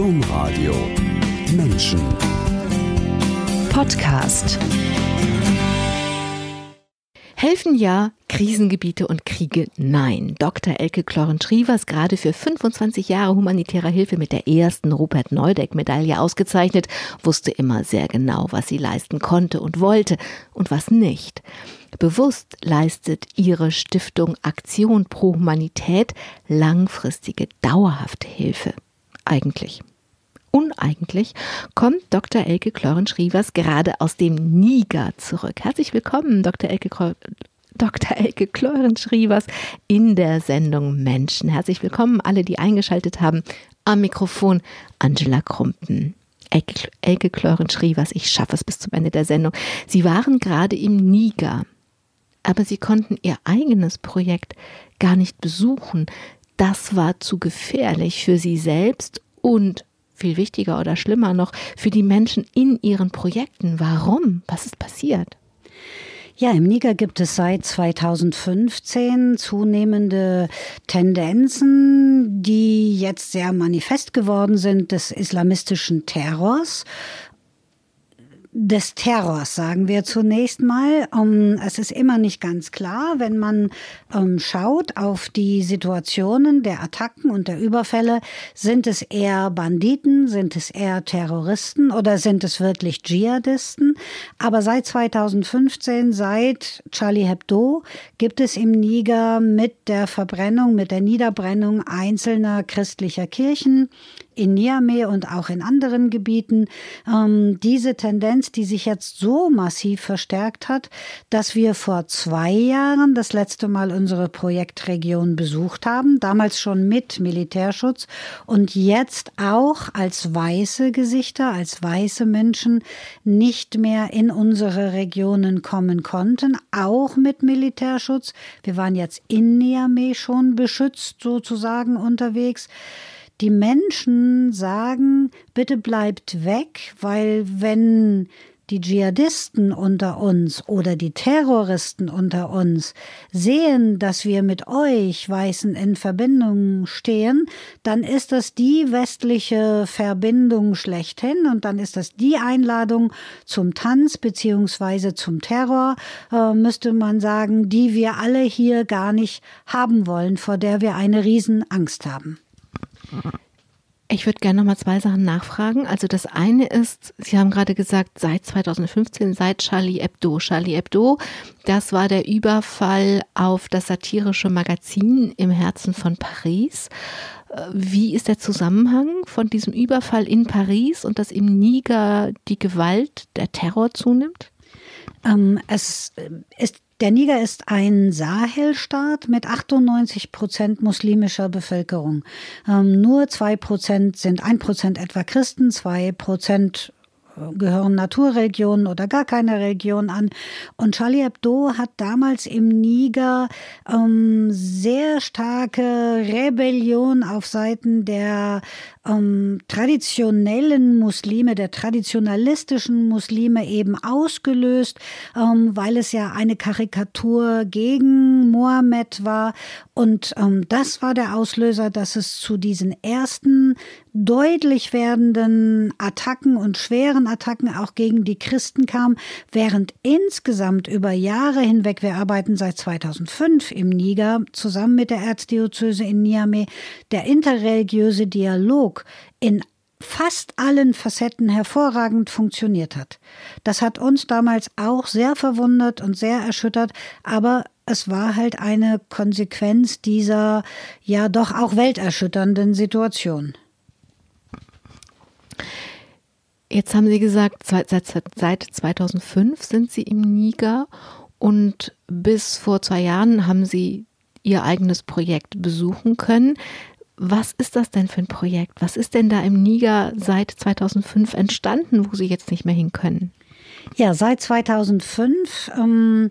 Domradio Menschen Podcast Helfen ja, Krisengebiete und Kriege nein. Dr. Elke Kloren-Schrivers, gerade für 25 Jahre humanitärer Hilfe mit der ersten Rupert Neudeck-Medaille ausgezeichnet, wusste immer sehr genau, was sie leisten konnte und wollte und was nicht. Bewusst leistet ihre Stiftung Aktion pro Humanität langfristige, dauerhafte Hilfe. Eigentlich uneigentlich, kommt Dr. Elke Kloren-Schrivers gerade aus dem Niger zurück. Herzlich willkommen, Dr. Elke Dr. Elke Kloren-Schrivers in der Sendung Menschen. Herzlich willkommen alle, die eingeschaltet haben. Am Mikrofon Angela Krumpen. Elke, Elke Kloren-Schrivers, ich schaffe es bis zum Ende der Sendung. Sie waren gerade im Niger, aber sie konnten ihr eigenes Projekt gar nicht besuchen. Das war zu gefährlich für sie selbst und viel wichtiger oder schlimmer noch, für die Menschen in ihren Projekten. Warum? Was ist passiert? Ja, im Niger gibt es seit 2015 zunehmende Tendenzen, die jetzt sehr manifest geworden sind des islamistischen Terrors des Terrors, sagen wir zunächst mal. Es ist immer nicht ganz klar, wenn man um, schaut auf die Situationen der Attacken und der Überfälle, sind es eher Banditen, sind es eher Terroristen oder sind es wirklich Dschihadisten? Aber seit 2015, seit Charlie Hebdo, gibt es im Niger mit der Verbrennung, mit der Niederbrennung einzelner christlicher Kirchen in Niamey und auch in anderen Gebieten ähm, diese Tendenz, die sich jetzt so massiv verstärkt hat, dass wir vor zwei Jahren das letzte Mal unsere Projektregion besucht haben, damals schon mit Militärschutz und jetzt auch als weiße Gesichter, als weiße Menschen nicht mehr in unsere Regionen kommen konnten, auch mit Militärschutz. Wir waren jetzt in Niamey schon beschützt sozusagen unterwegs die Menschen sagen, bitte bleibt weg, weil wenn die Dschihadisten unter uns oder die Terroristen unter uns sehen, dass wir mit euch Weißen in Verbindung stehen, dann ist das die westliche Verbindung schlechthin und dann ist das die Einladung zum Tanz beziehungsweise zum Terror, äh, müsste man sagen, die wir alle hier gar nicht haben wollen, vor der wir eine Riesenangst haben. Ich würde gerne noch mal zwei Sachen nachfragen. Also das eine ist, Sie haben gerade gesagt, seit 2015, seit Charlie Hebdo. Charlie Hebdo, das war der Überfall auf das satirische Magazin im Herzen von Paris. Wie ist der Zusammenhang von diesem Überfall in Paris und dass im Niger die Gewalt, der Terror zunimmt? Ähm, es ist der Niger ist ein Sahelstaat mit 98 Prozent muslimischer Bevölkerung. Ähm, nur zwei Prozent sind ein Prozent etwa Christen, zwei Prozent gehören Naturreligionen oder gar keine Religion an. Und Charlie Hebdo hat damals im Niger ähm, sehr starke Rebellion auf Seiten der ähm, traditionellen Muslime, der traditionalistischen Muslime eben ausgelöst, ähm, weil es ja eine Karikatur gegen Mohammed war. Und ähm, das war der Auslöser, dass es zu diesen ersten deutlich werdenden Attacken und schweren Attacken auch gegen die Christen kam, während insgesamt über Jahre hinweg, wir arbeiten seit 2005 im Niger zusammen mit der Erzdiözese in Niamey, der interreligiöse Dialog in fast allen Facetten hervorragend funktioniert hat. Das hat uns damals auch sehr verwundert und sehr erschüttert, aber es war halt eine Konsequenz dieser ja doch auch welterschütternden Situation. Jetzt haben Sie gesagt, seit, seit 2005 sind Sie im Niger und bis vor zwei Jahren haben Sie Ihr eigenes Projekt besuchen können. Was ist das denn für ein Projekt? Was ist denn da im Niger seit 2005 entstanden, wo Sie jetzt nicht mehr hin können? Ja, seit 2005 ähm,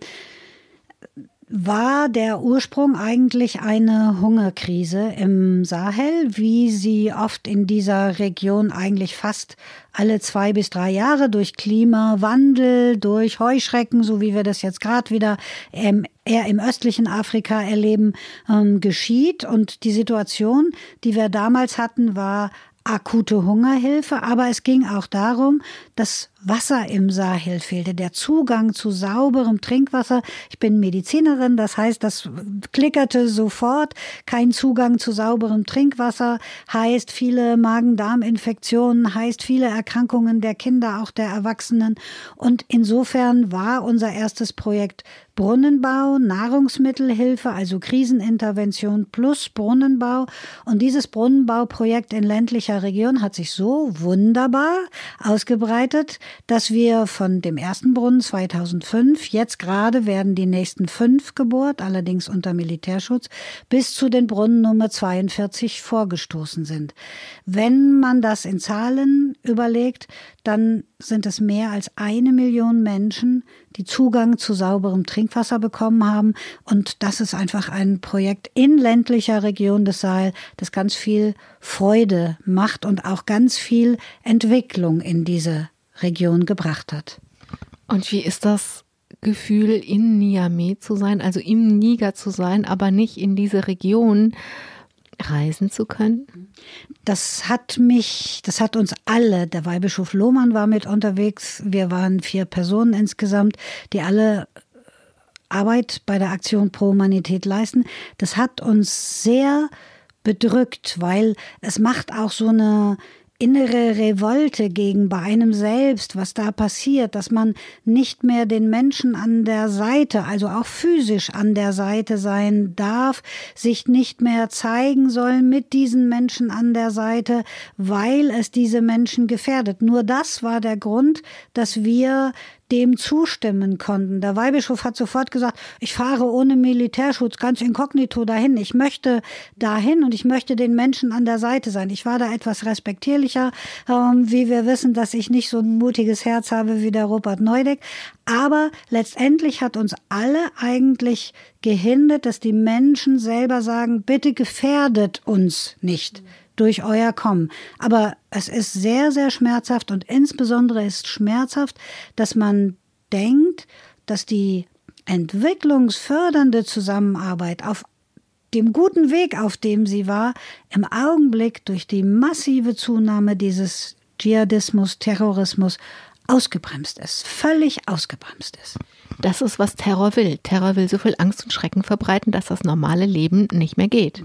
war der Ursprung eigentlich eine Hungerkrise im Sahel, wie sie oft in dieser Region eigentlich fast alle zwei bis drei Jahre durch Klimawandel, durch Heuschrecken, so wie wir das jetzt gerade wieder ähm, eher im östlichen Afrika erleben, ähm, geschieht. Und die Situation, die wir damals hatten, war akute Hungerhilfe, aber es ging auch darum, dass Wasser im Sahel fehlte, der Zugang zu sauberem Trinkwasser. Ich bin Medizinerin, das heißt, das klickerte sofort. Kein Zugang zu sauberem Trinkwasser heißt viele Magen-Darm-Infektionen, heißt viele Erkrankungen der Kinder, auch der Erwachsenen. Und insofern war unser erstes Projekt Brunnenbau, Nahrungsmittelhilfe, also Krisenintervention plus Brunnenbau. Und dieses Brunnenbauprojekt in ländlicher Region hat sich so wunderbar ausgebreitet, dass wir von dem ersten Brunnen 2005, jetzt gerade werden die nächsten fünf gebohrt, allerdings unter Militärschutz, bis zu den Brunnen Nummer 42 vorgestoßen sind. Wenn man das in Zahlen überlegt, dann sind es mehr als eine Million Menschen, die Zugang zu sauberem Trinkwasser bekommen haben. Und das ist einfach ein Projekt in ländlicher Region des Saal, das ganz viel Freude macht und auch ganz viel Entwicklung in diese Region gebracht hat. Und wie ist das Gefühl, in Niamey zu sein, also im Niger zu sein, aber nicht in diese Region? reisen zu können? Das hat mich, das hat uns alle, der Weihbischof Lohmann war mit unterwegs, wir waren vier Personen insgesamt, die alle Arbeit bei der Aktion Pro Humanität leisten. Das hat uns sehr bedrückt, weil es macht auch so eine innere Revolte gegen bei einem selbst, was da passiert, dass man nicht mehr den Menschen an der Seite, also auch physisch an der Seite sein darf, sich nicht mehr zeigen soll mit diesen Menschen an der Seite, weil es diese Menschen gefährdet. Nur das war der Grund, dass wir dem zustimmen konnten. Der Weihbischof hat sofort gesagt, ich fahre ohne Militärschutz ganz inkognito dahin. Ich möchte dahin und ich möchte den Menschen an der Seite sein. Ich war da etwas respektierlicher, ähm, wie wir wissen, dass ich nicht so ein mutiges Herz habe wie der Robert Neudeck. Aber letztendlich hat uns alle eigentlich gehindert, dass die Menschen selber sagen, bitte gefährdet uns nicht durch euer Kommen. Aber es ist sehr, sehr schmerzhaft und insbesondere ist schmerzhaft, dass man denkt, dass die entwicklungsfördernde Zusammenarbeit auf dem guten Weg, auf dem sie war, im Augenblick durch die massive Zunahme dieses Dschihadismus, Terrorismus ausgebremst ist, völlig ausgebremst ist. Das ist, was Terror will. Terror will so viel Angst und Schrecken verbreiten, dass das normale Leben nicht mehr geht.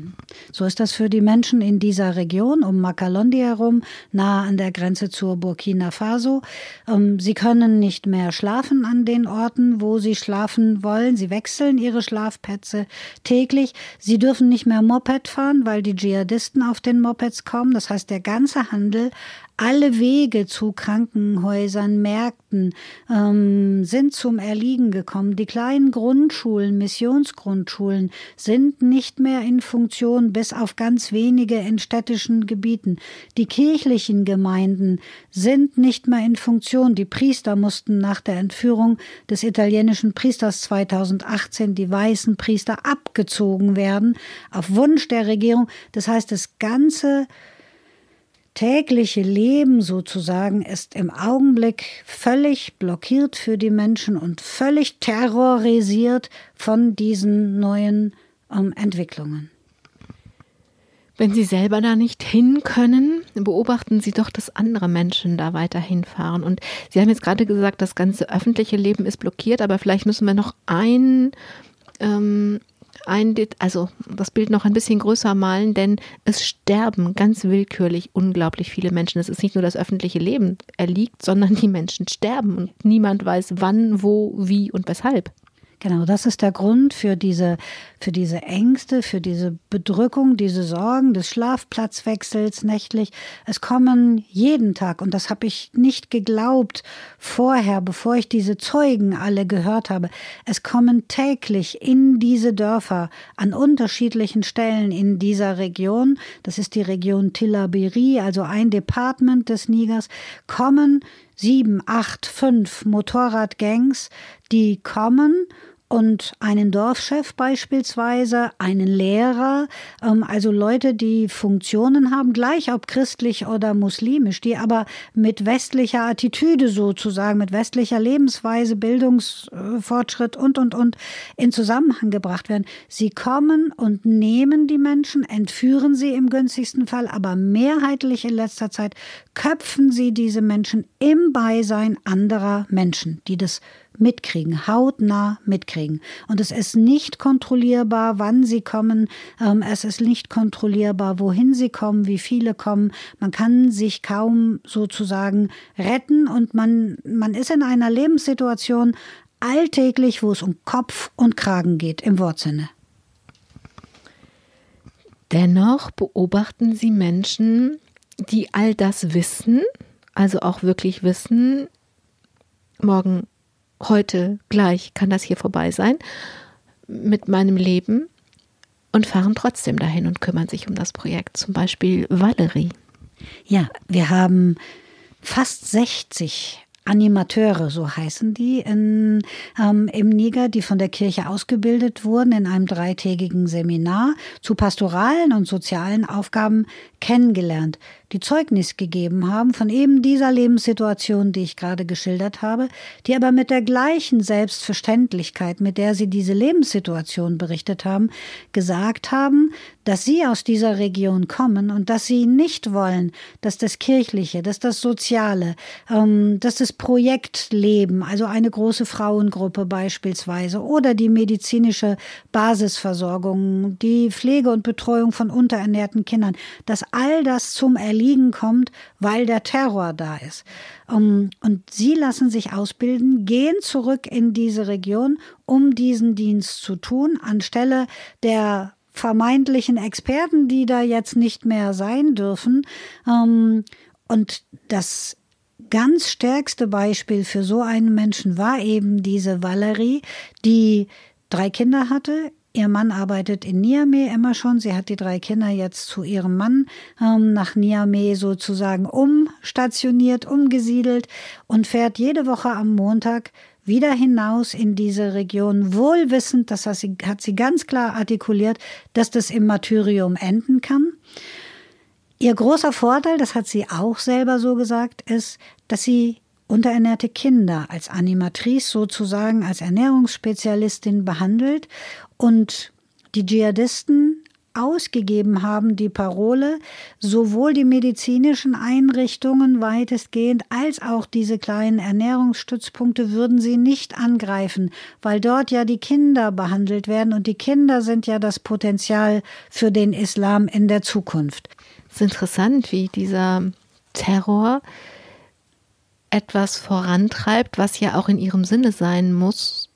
So ist das für die Menschen in dieser Region um Makalondi herum, nahe an der Grenze zur Burkina Faso. Ähm, sie können nicht mehr schlafen an den Orten, wo sie schlafen wollen. Sie wechseln ihre Schlafplätze täglich. Sie dürfen nicht mehr Moped fahren, weil die Dschihadisten auf den Mopeds kommen. Das heißt, der ganze Handel alle Wege zu Krankenhäusern, Märkten ähm, sind zum Erliegen gekommen. Die kleinen Grundschulen, Missionsgrundschulen sind nicht mehr in Funktion, bis auf ganz wenige in städtischen Gebieten. Die kirchlichen Gemeinden sind nicht mehr in Funktion. Die Priester mussten nach der Entführung des italienischen Priesters 2018, die weißen Priester, abgezogen werden, auf Wunsch der Regierung. Das heißt, das ganze tägliche Leben sozusagen ist im Augenblick völlig blockiert für die Menschen und völlig terrorisiert von diesen neuen ähm, Entwicklungen. Wenn Sie selber da nicht hin können, beobachten Sie doch, dass andere Menschen da weiterhin fahren. Und Sie haben jetzt gerade gesagt, das ganze öffentliche Leben ist blockiert, aber vielleicht müssen wir noch ein ähm, ein, also das Bild noch ein bisschen größer malen, denn es sterben ganz willkürlich unglaublich viele Menschen. Es ist nicht nur das öffentliche Leben erliegt, sondern die Menschen sterben und niemand weiß wann, wo, wie und weshalb. Genau, das ist der Grund für diese, für diese Ängste, für diese Bedrückung, diese Sorgen des Schlafplatzwechsels nächtlich. Es kommen jeden Tag, und das habe ich nicht geglaubt vorher, bevor ich diese Zeugen alle gehört habe, es kommen täglich in diese Dörfer an unterschiedlichen Stellen in dieser Region, das ist die Region Tillaberi, also ein Departement des Nigers, kommen sieben, acht, fünf Motorradgangs, die kommen und einen Dorfchef beispielsweise, einen Lehrer, ähm, also Leute, die Funktionen haben, gleich ob christlich oder muslimisch, die aber mit westlicher Attitüde sozusagen, mit westlicher Lebensweise, Bildungsfortschritt und, und, und in Zusammenhang gebracht werden. Sie kommen und nehmen die Menschen, entführen sie im günstigsten Fall, aber mehrheitlich in letzter Zeit köpfen sie diese Menschen im Beisein anderer Menschen, die das mitkriegen, hautnah mitkriegen. Und es ist nicht kontrollierbar, wann sie kommen. Ähm, es ist nicht kontrollierbar, wohin sie kommen, wie viele kommen. Man kann sich kaum sozusagen retten und man, man ist in einer Lebenssituation alltäglich, wo es um Kopf und Kragen geht, im Wortsinne. Dennoch beobachten Sie Menschen, die all das wissen, also auch wirklich wissen, morgen heute gleich kann das hier vorbei sein mit meinem Leben und fahren trotzdem dahin und kümmern sich um das Projekt. Zum Beispiel Valerie. Ja, wir haben fast 60 Animateure, so heißen die, in, ähm, im Niger, die von der Kirche ausgebildet wurden in einem dreitägigen Seminar zu pastoralen und sozialen Aufgaben kennengelernt die Zeugnis gegeben haben von eben dieser Lebenssituation, die ich gerade geschildert habe, die aber mit der gleichen Selbstverständlichkeit, mit der sie diese Lebenssituation berichtet haben, gesagt haben, dass sie aus dieser Region kommen und dass sie nicht wollen, dass das Kirchliche, dass das Soziale, ähm, dass das Projektleben, also eine große Frauengruppe beispielsweise oder die medizinische Basisversorgung, die Pflege und Betreuung von unterernährten Kindern, dass all das zum Erleben Erliegen kommt, weil der Terror da ist. Um, und sie lassen sich ausbilden, gehen zurück in diese Region, um diesen Dienst zu tun, anstelle der vermeintlichen Experten, die da jetzt nicht mehr sein dürfen. Um, und das ganz stärkste Beispiel für so einen Menschen war eben diese Valerie, die drei Kinder hatte, Ihr Mann arbeitet in Niamey immer schon. Sie hat die drei Kinder jetzt zu ihrem Mann ähm, nach Niamey sozusagen umstationiert, umgesiedelt und fährt jede Woche am Montag wieder hinaus in diese Region, wohlwissend, das hat sie, hat sie ganz klar artikuliert, dass das im Martyrium enden kann. Ihr großer Vorteil, das hat sie auch selber so gesagt, ist, dass sie unterernährte Kinder als Animatrice sozusagen, als Ernährungsspezialistin behandelt und die Dschihadisten ausgegeben haben, die Parole, sowohl die medizinischen Einrichtungen weitestgehend als auch diese kleinen Ernährungsstützpunkte würden sie nicht angreifen, weil dort ja die Kinder behandelt werden und die Kinder sind ja das Potenzial für den Islam in der Zukunft. Es ist interessant, wie dieser Terror etwas vorantreibt, was ja auch in ihrem Sinne sein muss,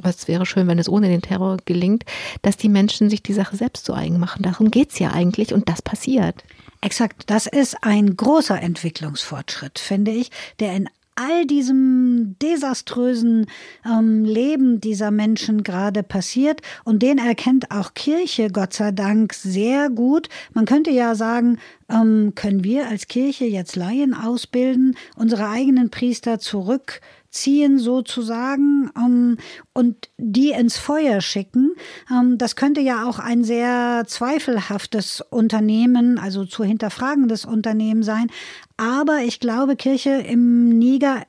was wäre schön, wenn es ohne den Terror gelingt, dass die Menschen sich die Sache selbst zu eigen machen. Darum geht es ja eigentlich und das passiert. Exakt, das ist ein großer Entwicklungsfortschritt, finde ich, der in all diesem desaströsen ähm, Leben dieser Menschen gerade passiert. Und den erkennt auch Kirche, Gott sei Dank, sehr gut. Man könnte ja sagen, ähm, können wir als Kirche jetzt Laien ausbilden, unsere eigenen Priester zurück ziehen sozusagen ähm, und die ins Feuer schicken. Ähm, das könnte ja auch ein sehr zweifelhaftes Unternehmen, also zu hinterfragendes Unternehmen sein. Aber ich glaube, Kirche im Niger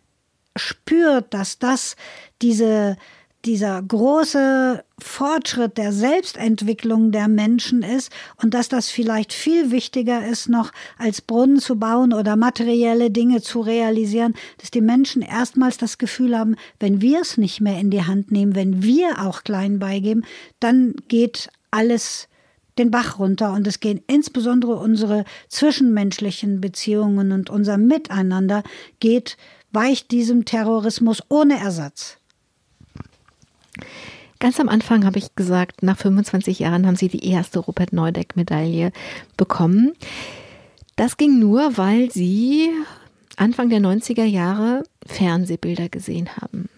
spürt, dass das diese dieser große Fortschritt der Selbstentwicklung der Menschen ist und dass das vielleicht viel wichtiger ist, noch als Brunnen zu bauen oder materielle Dinge zu realisieren, dass die Menschen erstmals das Gefühl haben, wenn wir es nicht mehr in die Hand nehmen, wenn wir auch klein beigeben, dann geht alles den Bach runter und es gehen insbesondere unsere zwischenmenschlichen Beziehungen und unser Miteinander geht weicht diesem Terrorismus ohne Ersatz. Ganz am Anfang habe ich gesagt, nach 25 Jahren haben Sie die erste Rupert Neudeck-Medaille bekommen. Das ging nur, weil Sie Anfang der 90er Jahre Fernsehbilder gesehen haben.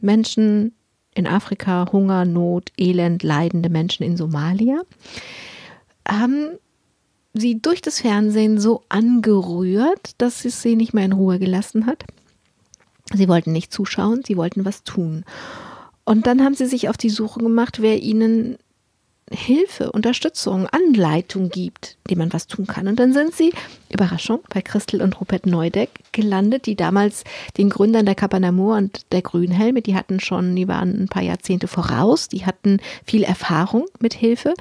Menschen in Afrika, Hunger, Not, Elend, leidende Menschen in Somalia, haben sie durch das Fernsehen so angerührt, dass es sie nicht mehr in Ruhe gelassen hat. Sie wollten nicht zuschauen, sie wollten was tun. Und dann haben sie sich auf die Suche gemacht, wer ihnen Hilfe, Unterstützung, Anleitung gibt, die man was tun kann. Und dann sind sie, Überraschung, bei Christel und Rupert Neudeck gelandet, die damals den Gründern der Kapanamur und der Grünhelme, die hatten schon, die waren ein paar Jahrzehnte voraus, die hatten viel Erfahrung mit Hilfe.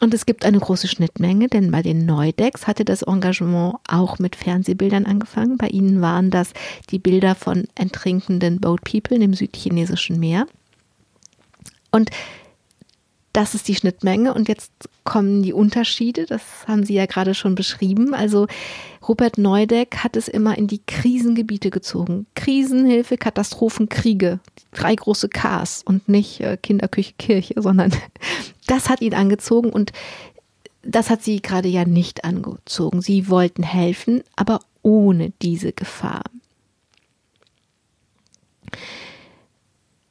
Und es gibt eine große Schnittmenge, denn bei den Neudecks hatte das Engagement auch mit Fernsehbildern angefangen. Bei ihnen waren das die Bilder von entrinkenden Boat People im südchinesischen Meer. Und das ist die Schnittmenge und jetzt kommen die Unterschiede, das haben Sie ja gerade schon beschrieben. Also Rupert Neudeck hat es immer in die Krisengebiete gezogen. Krisenhilfe, Katastrophen, Kriege, drei große Ks und nicht äh, Kinderküche, Kirche, sondern das hat ihn angezogen und das hat sie gerade ja nicht angezogen. Sie wollten helfen, aber ohne diese Gefahr.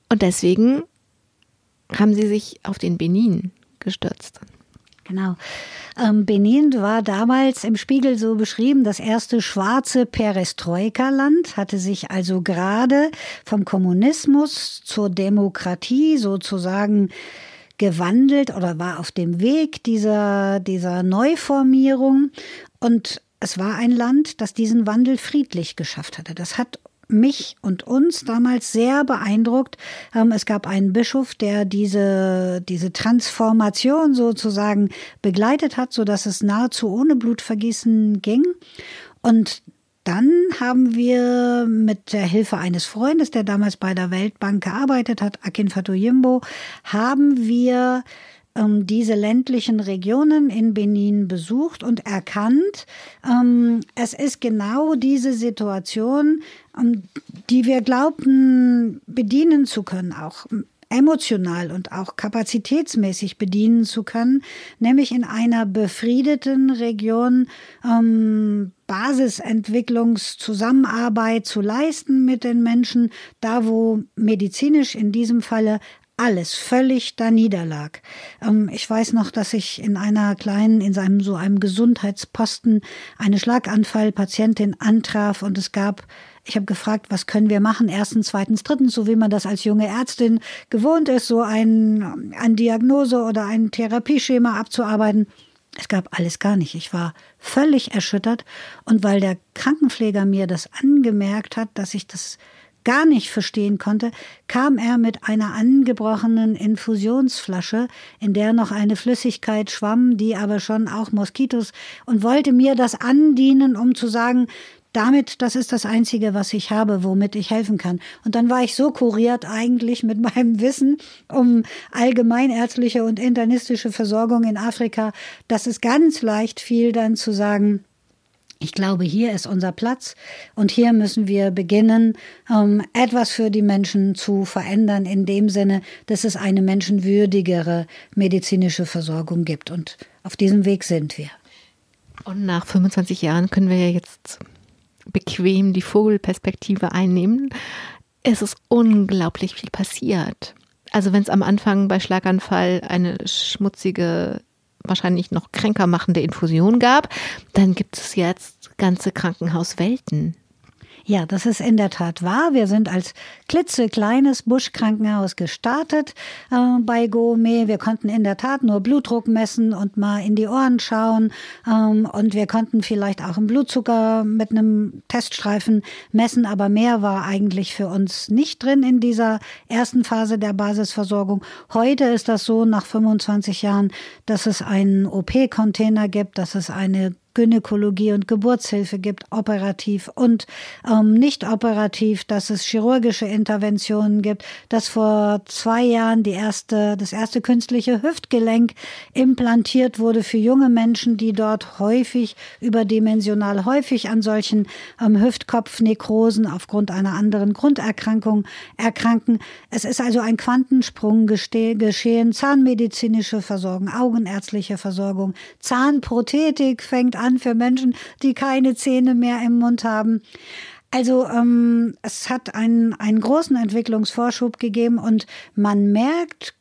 Und deswegen haben Sie sich auf den Benin gestürzt. Genau. Ähm, Benin war damals im Spiegel so beschrieben, das erste schwarze Perestroika-Land, hatte sich also gerade vom Kommunismus zur Demokratie sozusagen gewandelt oder war auf dem Weg dieser, dieser Neuformierung. Und es war ein Land, das diesen Wandel friedlich geschafft hatte. Das hat mich und uns damals sehr beeindruckt. Ähm, es gab einen Bischof, der diese, diese Transformation sozusagen begleitet hat, so dass es nahezu ohne Blutvergießen ging. Und dann haben wir mit der Hilfe eines Freundes, der damals bei der Weltbank gearbeitet hat, Akin Fatoyimbo, haben wir ähm, diese ländlichen Regionen in Benin besucht und erkannt, ähm, es ist genau diese Situation, ähm, die wir glaubten bedienen zu können, auch emotional und auch kapazitätsmäßig bedienen zu können, nämlich in einer befriedeten Region ähm, Basisentwicklungszusammenarbeit zu leisten mit den Menschen, da wo medizinisch in diesem Falle alles völlig da niederlag. Ähm, ich weiß noch, dass ich in einer kleinen, in einem so einem Gesundheitsposten eine Schlaganfallpatientin antraf und es gab ich habe gefragt, was können wir machen? Erstens, zweitens, drittens, so wie man das als junge Ärztin gewohnt ist, so ein, ein Diagnose oder ein Therapieschema abzuarbeiten. Es gab alles gar nicht. Ich war völlig erschüttert. Und weil der Krankenpfleger mir das angemerkt hat, dass ich das gar nicht verstehen konnte, kam er mit einer angebrochenen Infusionsflasche, in der noch eine Flüssigkeit schwamm, die aber schon auch Moskitos, und wollte mir das andienen, um zu sagen, damit, das ist das Einzige, was ich habe, womit ich helfen kann. Und dann war ich so kuriert eigentlich mit meinem Wissen um allgemeinärztliche und internistische Versorgung in Afrika, dass es ganz leicht fiel, dann zu sagen, ich glaube, hier ist unser Platz und hier müssen wir beginnen, ähm, etwas für die Menschen zu verändern, in dem Sinne, dass es eine menschenwürdigere medizinische Versorgung gibt. Und auf diesem Weg sind wir. Und nach 25 Jahren können wir ja jetzt bequem die Vogelperspektive einnehmen. Es ist unglaublich viel passiert. Also wenn es am Anfang bei Schlaganfall eine schmutzige wahrscheinlich noch kränker machende Infusion gab, dann gibt es jetzt ganze Krankenhauswelten. Ja, das ist in der Tat wahr. Wir sind als klitzekleines Buschkrankenhaus gestartet äh, bei Gome. Wir konnten in der Tat nur Blutdruck messen und mal in die Ohren schauen. Ähm, und wir konnten vielleicht auch einen Blutzucker mit einem Teststreifen messen. Aber mehr war eigentlich für uns nicht drin in dieser ersten Phase der Basisversorgung. Heute ist das so, nach 25 Jahren, dass es einen OP-Container gibt, dass es eine Gynäkologie und Geburtshilfe gibt, operativ und ähm, nicht operativ, dass es chirurgische Interventionen gibt, dass vor zwei Jahren die erste, das erste künstliche Hüftgelenk implantiert wurde für junge Menschen, die dort häufig überdimensional häufig an solchen ähm, Hüftkopfnekrosen aufgrund einer anderen Grunderkrankung erkranken. Es ist also ein Quantensprung geschehen, zahnmedizinische Versorgung, augenärztliche Versorgung, Zahnprothetik fängt an für Menschen, die keine Zähne mehr im Mund haben. Also ähm, es hat einen, einen großen Entwicklungsvorschub gegeben und man merkt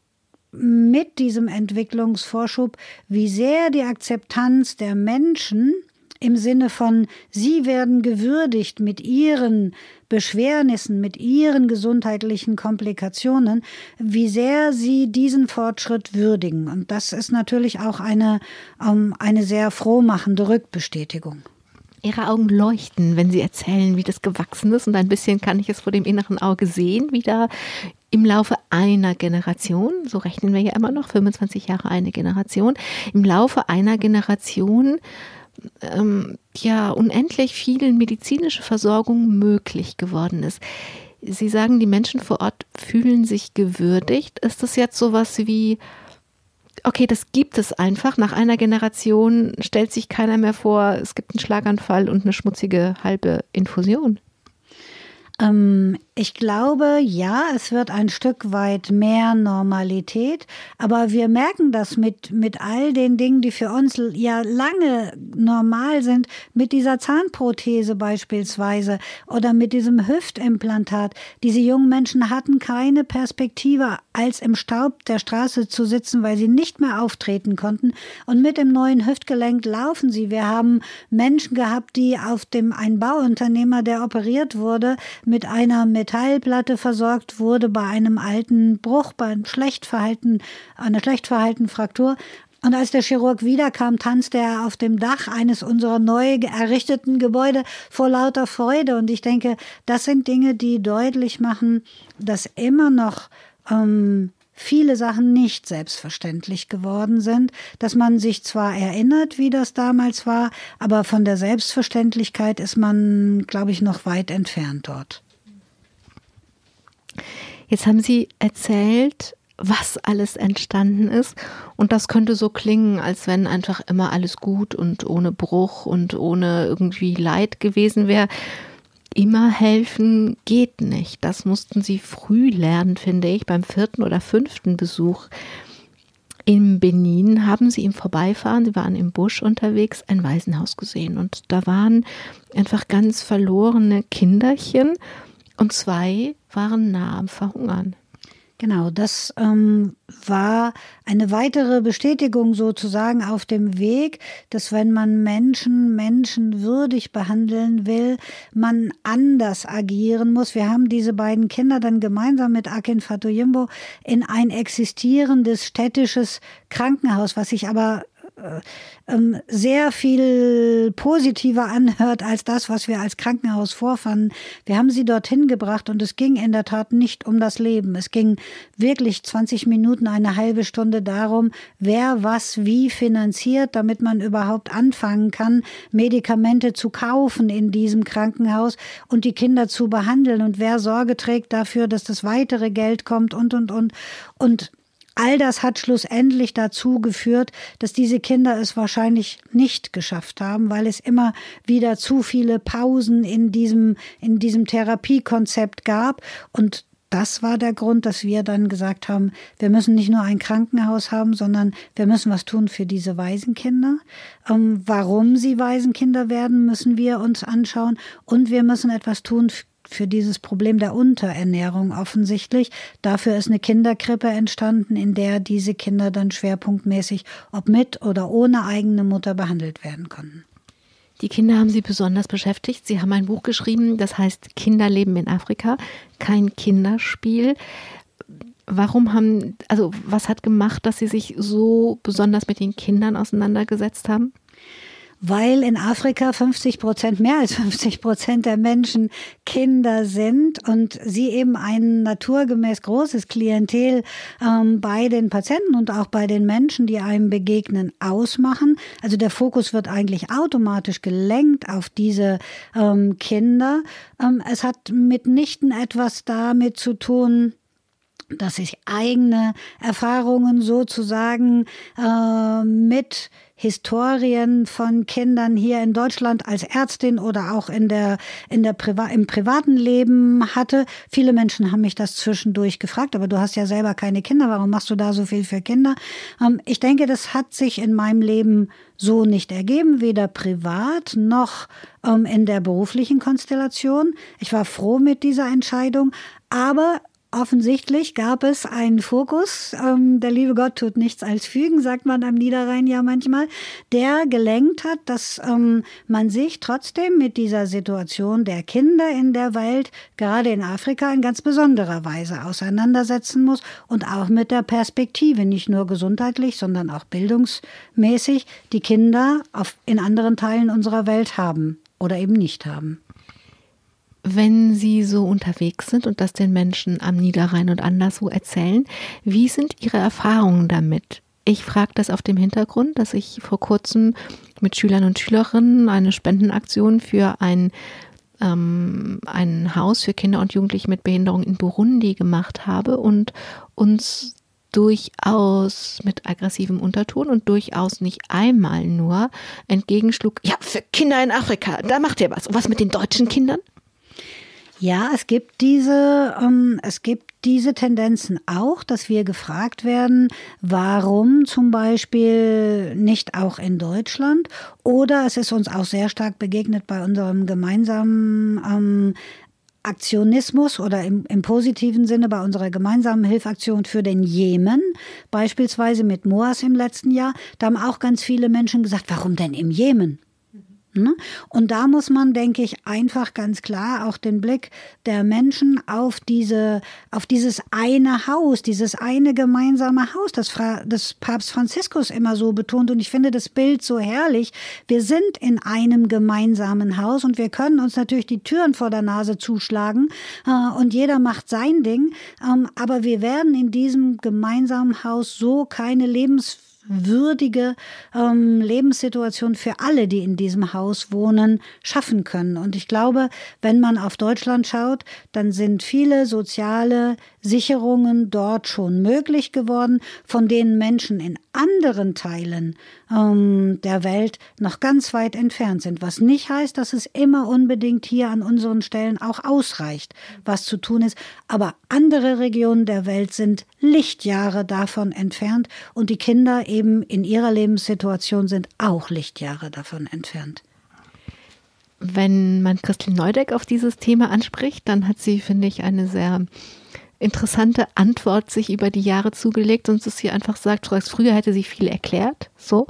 mit diesem Entwicklungsvorschub, wie sehr die Akzeptanz der Menschen im Sinne von, sie werden gewürdigt mit ihren Beschwernissen, mit ihren gesundheitlichen Komplikationen, wie sehr sie diesen Fortschritt würdigen. Und das ist natürlich auch eine, ähm, eine sehr frohmachende Rückbestätigung. Ihre Augen leuchten, wenn Sie erzählen, wie das gewachsen ist. Und ein bisschen kann ich es vor dem inneren Auge sehen, wie da im Laufe einer Generation, so rechnen wir ja immer noch, 25 Jahre eine Generation, im Laufe einer Generation ähm, ja unendlich viel medizinische Versorgung möglich geworden ist. Sie sagen, die Menschen vor Ort fühlen sich gewürdigt. Ist das jetzt sowas wie, okay, das gibt es einfach. Nach einer Generation stellt sich keiner mehr vor, es gibt einen Schlaganfall und eine schmutzige halbe Infusion? Ähm, ich glaube, ja, es wird ein Stück weit mehr Normalität, aber wir merken das mit, mit all den Dingen, die für uns ja lange normal sind, mit dieser Zahnprothese beispielsweise oder mit diesem Hüftimplantat. Diese jungen Menschen hatten keine Perspektive, als im Staub der Straße zu sitzen, weil sie nicht mehr auftreten konnten. Und mit dem neuen Hüftgelenk laufen sie. Wir haben Menschen gehabt, die auf dem, ein Bauunternehmer, der operiert wurde, mit einer Metallplatte versorgt wurde bei einem alten Bruch, bei einem schlecht verhalten, einer schlecht verhaltenen Fraktur. Und als der Chirurg wiederkam, tanzte er auf dem Dach eines unserer neu errichteten Gebäude vor lauter Freude. Und ich denke, das sind Dinge, die deutlich machen, dass immer noch ähm, viele Sachen nicht selbstverständlich geworden sind, dass man sich zwar erinnert, wie das damals war, aber von der Selbstverständlichkeit ist man, glaube ich, noch weit entfernt dort. Jetzt haben Sie erzählt, was alles entstanden ist. Und das könnte so klingen, als wenn einfach immer alles gut und ohne Bruch und ohne irgendwie Leid gewesen wäre. Immer helfen geht nicht. Das mussten Sie früh lernen, finde ich, beim vierten oder fünften Besuch. In Benin haben sie im Vorbeifahren, sie waren im Busch unterwegs, ein Waisenhaus gesehen. Und da waren einfach ganz verlorene Kinderchen und zwei waren nah am Verhungern. Genau, das ähm, war eine weitere Bestätigung sozusagen auf dem Weg, dass wenn man Menschen menschenwürdig behandeln will, man anders agieren muss. Wir haben diese beiden Kinder dann gemeinsam mit Akin Fatoyimbo in ein existierendes städtisches Krankenhaus, was sich aber sehr viel positiver anhört als das, was wir als Krankenhaus vorfanden. Wir haben sie dorthin gebracht und es ging in der Tat nicht um das Leben. Es ging wirklich 20 Minuten, eine halbe Stunde darum, wer was wie finanziert, damit man überhaupt anfangen kann, Medikamente zu kaufen in diesem Krankenhaus und die Kinder zu behandeln und wer Sorge trägt dafür, dass das weitere Geld kommt und, und, und. Und All das hat schlussendlich dazu geführt, dass diese Kinder es wahrscheinlich nicht geschafft haben, weil es immer wieder zu viele Pausen in diesem, in diesem Therapiekonzept gab. Und das war der Grund, dass wir dann gesagt haben, wir müssen nicht nur ein Krankenhaus haben, sondern wir müssen was tun für diese Waisenkinder. Ähm, warum sie Waisenkinder werden, müssen wir uns anschauen. Und wir müssen etwas tun für dieses Problem der Unterernährung offensichtlich. Dafür ist eine Kinderkrippe entstanden, in der diese Kinder dann schwerpunktmäßig, ob mit oder ohne eigene Mutter, behandelt werden konnten. Die Kinder haben Sie besonders beschäftigt. Sie haben ein Buch geschrieben, das heißt Kinderleben in Afrika, kein Kinderspiel. Warum haben, also was hat gemacht, dass Sie sich so besonders mit den Kindern auseinandergesetzt haben? Weil in Afrika 50 Prozent, mehr als 50 Prozent der Menschen Kinder sind und sie eben ein naturgemäß großes Klientel ähm, bei den Patienten und auch bei den Menschen, die einem begegnen, ausmachen. Also der Fokus wird eigentlich automatisch gelenkt auf diese ähm, Kinder. Ähm, es hat mitnichten etwas damit zu tun, dass ich eigene Erfahrungen sozusagen äh, mit Historien von Kindern hier in Deutschland als Ärztin oder auch in der, in der Priva im privaten Leben hatte. Viele Menschen haben mich das zwischendurch gefragt, aber du hast ja selber keine Kinder, warum machst du da so viel für Kinder? Ähm, ich denke, das hat sich in meinem Leben so nicht ergeben, weder privat noch ähm, in der beruflichen Konstellation. Ich war froh mit dieser Entscheidung, aber offensichtlich gab es einen Fokus, ähm, der liebe Gott tut nichts als fügen, sagt man am Niederrhein ja manchmal, der gelenkt hat, dass ähm, man sich trotzdem mit dieser Situation der Kinder in der Welt, gerade in Afrika, in ganz besonderer Weise auseinandersetzen muss und auch mit der Perspektive, nicht nur gesundheitlich, sondern auch bildungsmäßig, die Kinder auf, in anderen Teilen unserer Welt haben oder eben nicht haben. Wenn Sie so unterwegs sind und das den Menschen am Niederrhein und anderswo erzählen, wie sind Ihre Erfahrungen damit? Ich frage das auf dem Hintergrund, dass ich vor kurzem mit Schülern und Schülerinnen eine Spendenaktion für ein, ähm, ein Haus für Kinder und Jugendliche mit Behinderung in Burundi gemacht habe und uns durchaus mit aggressivem Unterton und durchaus nicht einmal nur entgegenschlug, ja, für Kinder in Afrika, da macht ihr was. Und was mit den deutschen Kindern? Ja, es gibt diese, ähm, es gibt diese Tendenzen auch, dass wir gefragt werden, warum zum Beispiel nicht auch in Deutschland? Oder es ist uns auch sehr stark begegnet bei unserem gemeinsamen ähm, Aktionismus oder im, im, positiven Sinne bei unserer gemeinsamen Hilfaktion für den Jemen, beispielsweise mit Moas im letzten Jahr, da haben auch ganz viele Menschen gesagt, warum denn im Jemen? Ne? Und da muss man, denke ich, einfach ganz klar auch den Blick der Menschen auf diese, auf dieses eine Haus, dieses eine gemeinsame Haus, das, das Papst Franziskus immer so betont. Und ich finde das Bild so herrlich. Wir sind in einem gemeinsamen Haus und wir können uns natürlich die Türen vor der Nase zuschlagen äh, und jeder macht sein Ding. Ähm, aber wir werden in diesem gemeinsamen Haus so keine Lebens würdige ähm, Lebenssituation für alle, die in diesem Haus wohnen, schaffen können. Und ich glaube, wenn man auf Deutschland schaut, dann sind viele soziale Sicherungen dort schon möglich geworden, von denen Menschen in anderen Teilen ähm, der Welt noch ganz weit entfernt sind. Was nicht heißt, dass es immer unbedingt hier an unseren Stellen auch ausreicht, was zu tun ist. Aber andere Regionen der Welt sind Lichtjahre davon entfernt und die Kinder eben in ihrer Lebenssituation sind auch Lichtjahre davon entfernt. Wenn man Christel Neudeck auf dieses Thema anspricht, dann hat sie, finde ich, eine sehr interessante Antwort sich über die Jahre zugelegt und dass sie einfach sagt, früher hätte sie viel erklärt, so.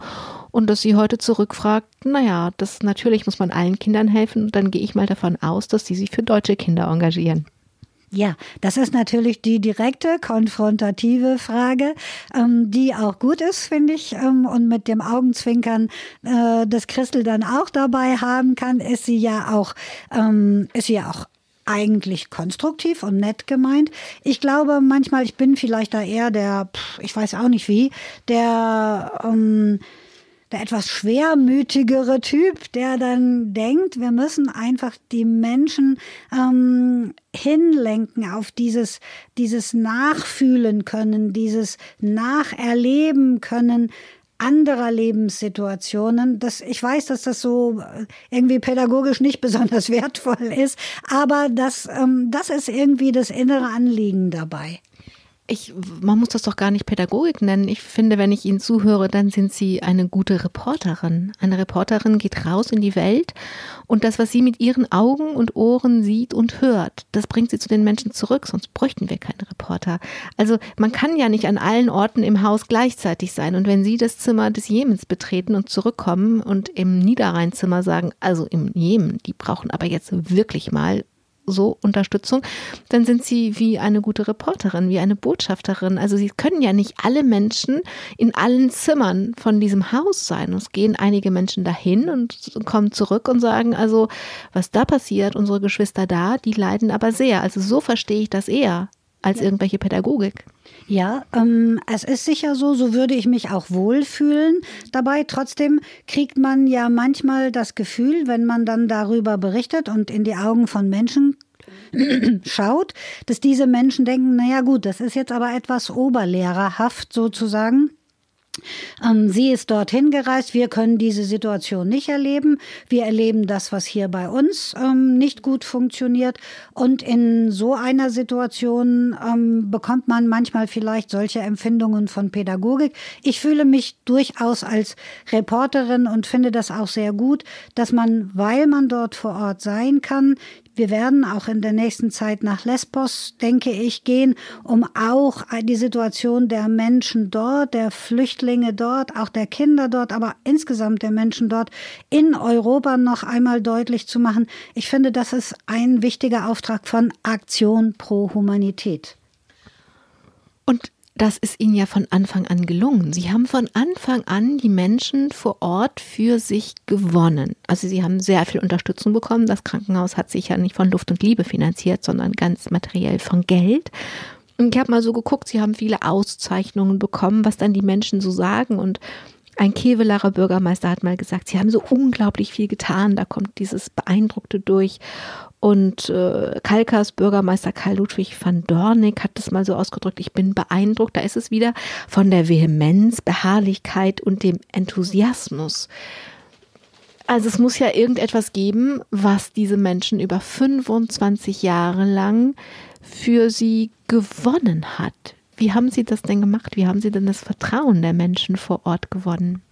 Und dass sie heute zurückfragt, naja, das natürlich muss man allen Kindern helfen und dann gehe ich mal davon aus, dass sie sich für deutsche Kinder engagieren. Ja, das ist natürlich die direkte, konfrontative Frage, ähm, die auch gut ist, finde ich. Ähm, und mit dem Augenzwinkern, äh, das Christel dann auch dabei haben kann, ist sie ja auch, ähm, ist sie ja auch eigentlich konstruktiv und nett gemeint. Ich glaube manchmal, ich bin vielleicht da eher der, ich weiß auch nicht wie, der, ähm, der etwas schwermütigere Typ, der dann denkt, wir müssen einfach die Menschen ähm, hinlenken auf dieses, dieses Nachfühlen können, dieses Nacherleben können, anderer Lebenssituationen. Das, ich weiß, dass das so äh, irgendwie pädagogisch nicht besonders wertvoll ist, aber das, ähm, das ist irgendwie das innere Anliegen dabei ich, man muss das doch gar nicht Pädagogik nennen. Ich finde, wenn ich Ihnen zuhöre, dann sind Sie eine gute Reporterin. Eine Reporterin geht raus in die Welt und das, was sie mit ihren Augen und Ohren sieht und hört, das bringt sie zu den Menschen zurück, sonst bräuchten wir keine Reporter. Also man kann ja nicht an allen Orten im Haus gleichzeitig sein. Und wenn Sie das Zimmer des Jemens betreten und zurückkommen und im Niederrheinzimmer sagen, also im Jemen, die brauchen aber jetzt wirklich mal so Unterstützung, dann sind sie wie eine gute Reporterin, wie eine Botschafterin. Also sie können ja nicht alle Menschen in allen Zimmern von diesem Haus sein. Es gehen einige Menschen dahin und kommen zurück und sagen, also was da passiert, unsere Geschwister da, die leiden aber sehr. Also so verstehe ich das eher als irgendwelche Pädagogik. Ja, ähm, es ist sicher so, so würde ich mich auch wohlfühlen dabei. Trotzdem kriegt man ja manchmal das Gefühl, wenn man dann darüber berichtet und in die Augen von Menschen schaut, dass diese Menschen denken, naja gut, das ist jetzt aber etwas oberlehrerhaft sozusagen. Ähm, sie ist dorthin gereist. Wir können diese Situation nicht erleben. Wir erleben das, was hier bei uns ähm, nicht gut funktioniert. Und in so einer Situation ähm, bekommt man manchmal vielleicht solche Empfindungen von Pädagogik. Ich fühle mich durchaus als Reporterin und finde das auch sehr gut, dass man, weil man dort vor Ort sein kann, wir werden auch in der nächsten Zeit nach Lesbos, denke ich, gehen, um auch die Situation der Menschen dort, der Flüchtlinge dort, auch der Kinder dort, aber insgesamt der Menschen dort in Europa noch einmal deutlich zu machen. Ich finde, das ist ein wichtiger Auftrag von Aktion pro Humanität. Und das ist ihnen ja von Anfang an gelungen. Sie haben von Anfang an die Menschen vor Ort für sich gewonnen. Also sie haben sehr viel Unterstützung bekommen. Das Krankenhaus hat sich ja nicht von Luft und Liebe finanziert, sondern ganz materiell von Geld. Und ich habe mal so geguckt, sie haben viele Auszeichnungen bekommen, was dann die Menschen so sagen. Und ein Kevelarer Bürgermeister hat mal gesagt, sie haben so unglaublich viel getan, da kommt dieses Beeindruckte durch. Und äh, Kalkas Bürgermeister Karl Ludwig van Dornig hat das mal so ausgedrückt, ich bin beeindruckt. Da ist es wieder von der Vehemenz, Beharrlichkeit und dem Enthusiasmus. Also es muss ja irgendetwas geben, was diese Menschen über 25 Jahre lang für sie gewonnen hat. Wie haben Sie das denn gemacht? Wie haben Sie denn das Vertrauen der Menschen vor Ort gewonnen?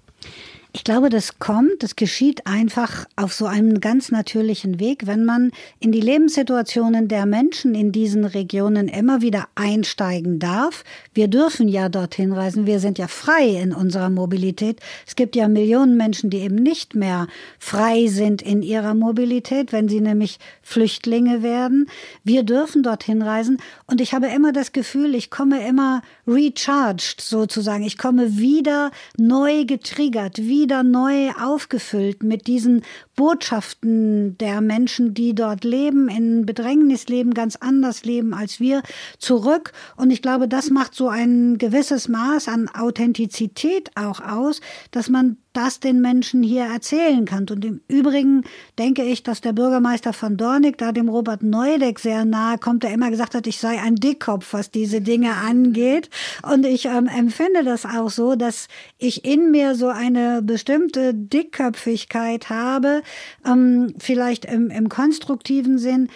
Ich glaube, das kommt, das geschieht einfach auf so einem ganz natürlichen Weg, wenn man in die Lebenssituationen der Menschen in diesen Regionen immer wieder einsteigen darf. Wir dürfen ja dorthin reisen, wir sind ja frei in unserer Mobilität. Es gibt ja Millionen Menschen, die eben nicht mehr frei sind in ihrer Mobilität, wenn sie nämlich Flüchtlinge werden. Wir dürfen dorthin reisen und ich habe immer das Gefühl, ich komme immer recharged sozusagen. Ich komme wieder neu getriggert, wieder neu aufgefüllt mit diesen Botschaften der Menschen, die dort leben, in Bedrängnis leben, ganz anders leben als wir, zurück. Und ich glaube, das macht so ein gewisses Maß an Authentizität auch aus, dass man das den Menschen hier erzählen kann. Und im Übrigen denke ich, dass der Bürgermeister von Dornig da dem Robert Neudeck sehr nahe kommt, der immer gesagt hat, ich sei ein Dickkopf, was diese Dinge angeht. Und ich ähm, empfinde das auch so, dass ich in mir so eine bestimmte Dickköpfigkeit habe, ähm, vielleicht im, im konstruktiven Sinn,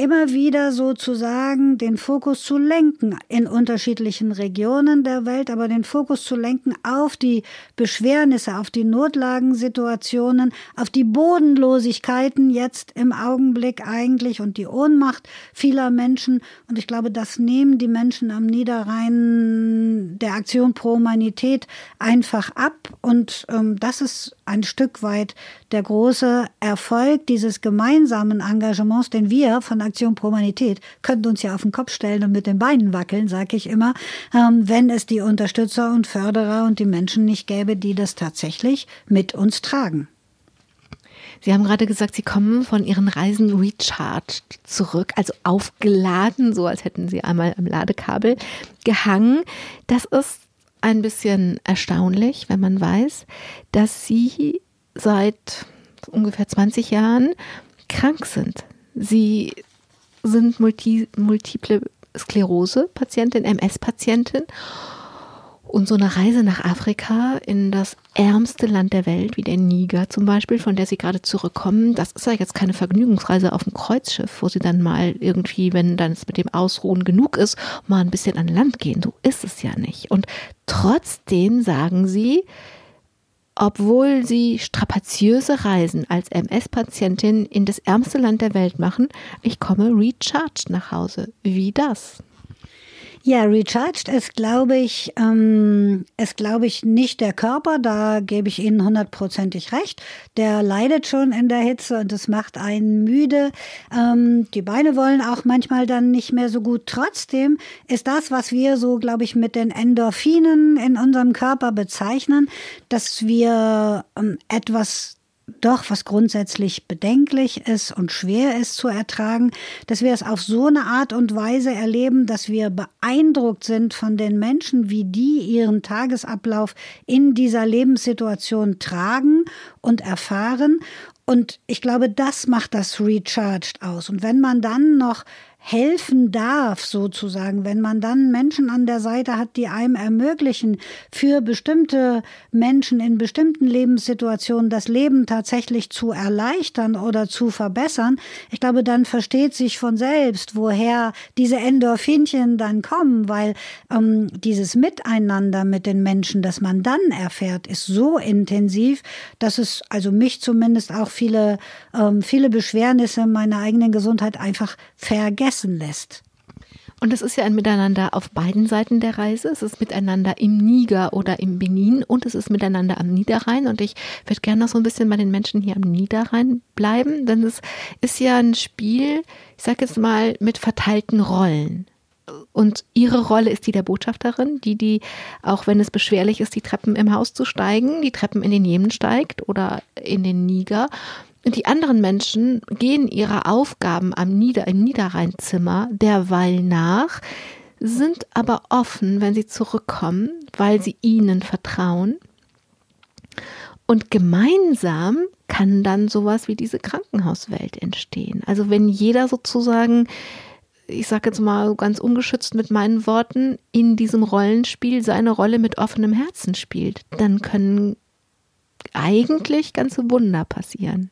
immer wieder sozusagen den Fokus zu lenken in unterschiedlichen Regionen der Welt, aber den Fokus zu lenken auf die Beschwernisse, auf die Notlagensituationen, auf die Bodenlosigkeiten jetzt im Augenblick eigentlich und die Ohnmacht vieler Menschen. Und ich glaube, das nehmen die Menschen am Niederrhein der Aktion pro Humanität einfach ab. Und ähm, das ist ein Stück weit der große Erfolg dieses gemeinsamen Engagements, den wir von Aktion pro Humanität könnten uns ja auf den Kopf stellen und mit den Beinen wackeln, sage ich immer, ähm, wenn es die Unterstützer und Förderer und die Menschen nicht gäbe, die das tatsächlich mit uns tragen. Sie haben gerade gesagt, Sie kommen von Ihren Reisen recharged zurück, also aufgeladen, so als hätten Sie einmal am Ladekabel gehangen. Das ist ein bisschen erstaunlich, wenn man weiß, dass Sie seit ungefähr 20 Jahren krank sind. Sie sind multi, multiple Sklerose-Patientin, MS-Patientin. Und so eine Reise nach Afrika in das ärmste Land der Welt, wie der Niger zum Beispiel, von der Sie gerade zurückkommen, das ist ja jetzt keine Vergnügungsreise auf dem Kreuzschiff, wo Sie dann mal irgendwie, wenn dann es mit dem Ausruhen genug ist, mal ein bisschen an Land gehen. So ist es ja nicht. Und trotzdem sagen Sie, obwohl sie strapaziöse Reisen als MS-Patientin in das ärmste Land der Welt machen, ich komme recharged nach Hause. Wie das? Ja, recharged ist, glaube ich, ähm, ist, glaube ich, nicht der Körper. Da gebe ich Ihnen hundertprozentig recht. Der leidet schon in der Hitze und es macht einen müde. Ähm, die Beine wollen auch manchmal dann nicht mehr so gut. Trotzdem ist das, was wir so, glaube ich, mit den Endorphinen in unserem Körper bezeichnen, dass wir ähm, etwas doch, was grundsätzlich bedenklich ist und schwer ist zu ertragen, dass wir es auf so eine Art und Weise erleben, dass wir beeindruckt sind von den Menschen, wie die ihren Tagesablauf in dieser Lebenssituation tragen und erfahren. Und ich glaube, das macht das Recharged aus. Und wenn man dann noch helfen darf, sozusagen, wenn man dann Menschen an der Seite hat, die einem ermöglichen, für bestimmte Menschen in bestimmten Lebenssituationen das Leben tatsächlich zu erleichtern oder zu verbessern, ich glaube, dann versteht sich von selbst, woher diese Endorphinchen dann kommen, weil ähm, dieses Miteinander mit den Menschen, das man dann erfährt, ist so intensiv, dass es also mich zumindest auch viele, ähm, viele Beschwernisse meiner eigenen Gesundheit einfach vergessen vergessen lässt. Und es ist ja ein Miteinander auf beiden Seiten der Reise. Es ist miteinander im Niger oder im Benin und es ist miteinander am Niederrhein. Und ich würde gerne noch so ein bisschen bei den Menschen hier am Niederrhein bleiben, denn es ist ja ein Spiel, ich sage jetzt mal, mit verteilten Rollen. Und ihre Rolle ist die der Botschafterin, die, die, auch wenn es beschwerlich ist, die Treppen im Haus zu steigen, die Treppen in den Jemen steigt oder in den Niger die anderen Menschen gehen ihrer Aufgaben am Nieder im Niederrheinzimmer derweil nach, sind aber offen, wenn sie zurückkommen, weil sie ihnen vertrauen. Und gemeinsam kann dann sowas wie diese Krankenhauswelt entstehen. Also wenn jeder sozusagen, ich sage jetzt mal ganz ungeschützt mit meinen Worten, in diesem Rollenspiel seine Rolle mit offenem Herzen spielt, dann können eigentlich ganze Wunder passieren.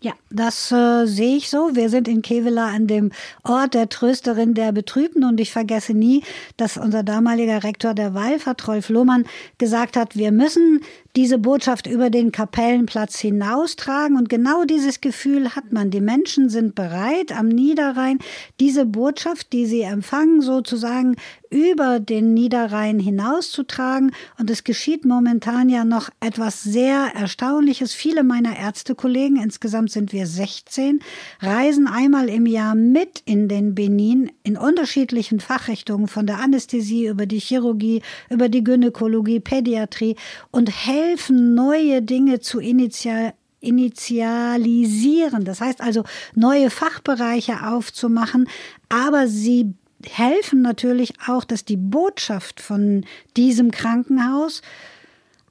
Ja, das äh, sehe ich so. Wir sind in Kevela an dem Ort der Trösterin der Betrübten und ich vergesse nie, dass unser damaliger Rektor der Wallfahrt, Rolf Lohmann, gesagt hat, wir müssen diese Botschaft über den Kapellenplatz hinaustragen. Und genau dieses Gefühl hat man. Die Menschen sind bereit, am Niederrhein diese Botschaft, die sie empfangen, sozusagen über den Niederrhein hinauszutragen. Und es geschieht momentan ja noch etwas sehr Erstaunliches. Viele meiner Ärztekollegen, insgesamt sind wir 16, reisen einmal im Jahr mit in den Benin in unterschiedlichen Fachrichtungen, von der Anästhesie über die Chirurgie, über die Gynäkologie, Pädiatrie und helfen helfen, neue Dinge zu initial initialisieren. Das heißt also, neue Fachbereiche aufzumachen, aber sie helfen natürlich auch, dass die Botschaft von diesem Krankenhaus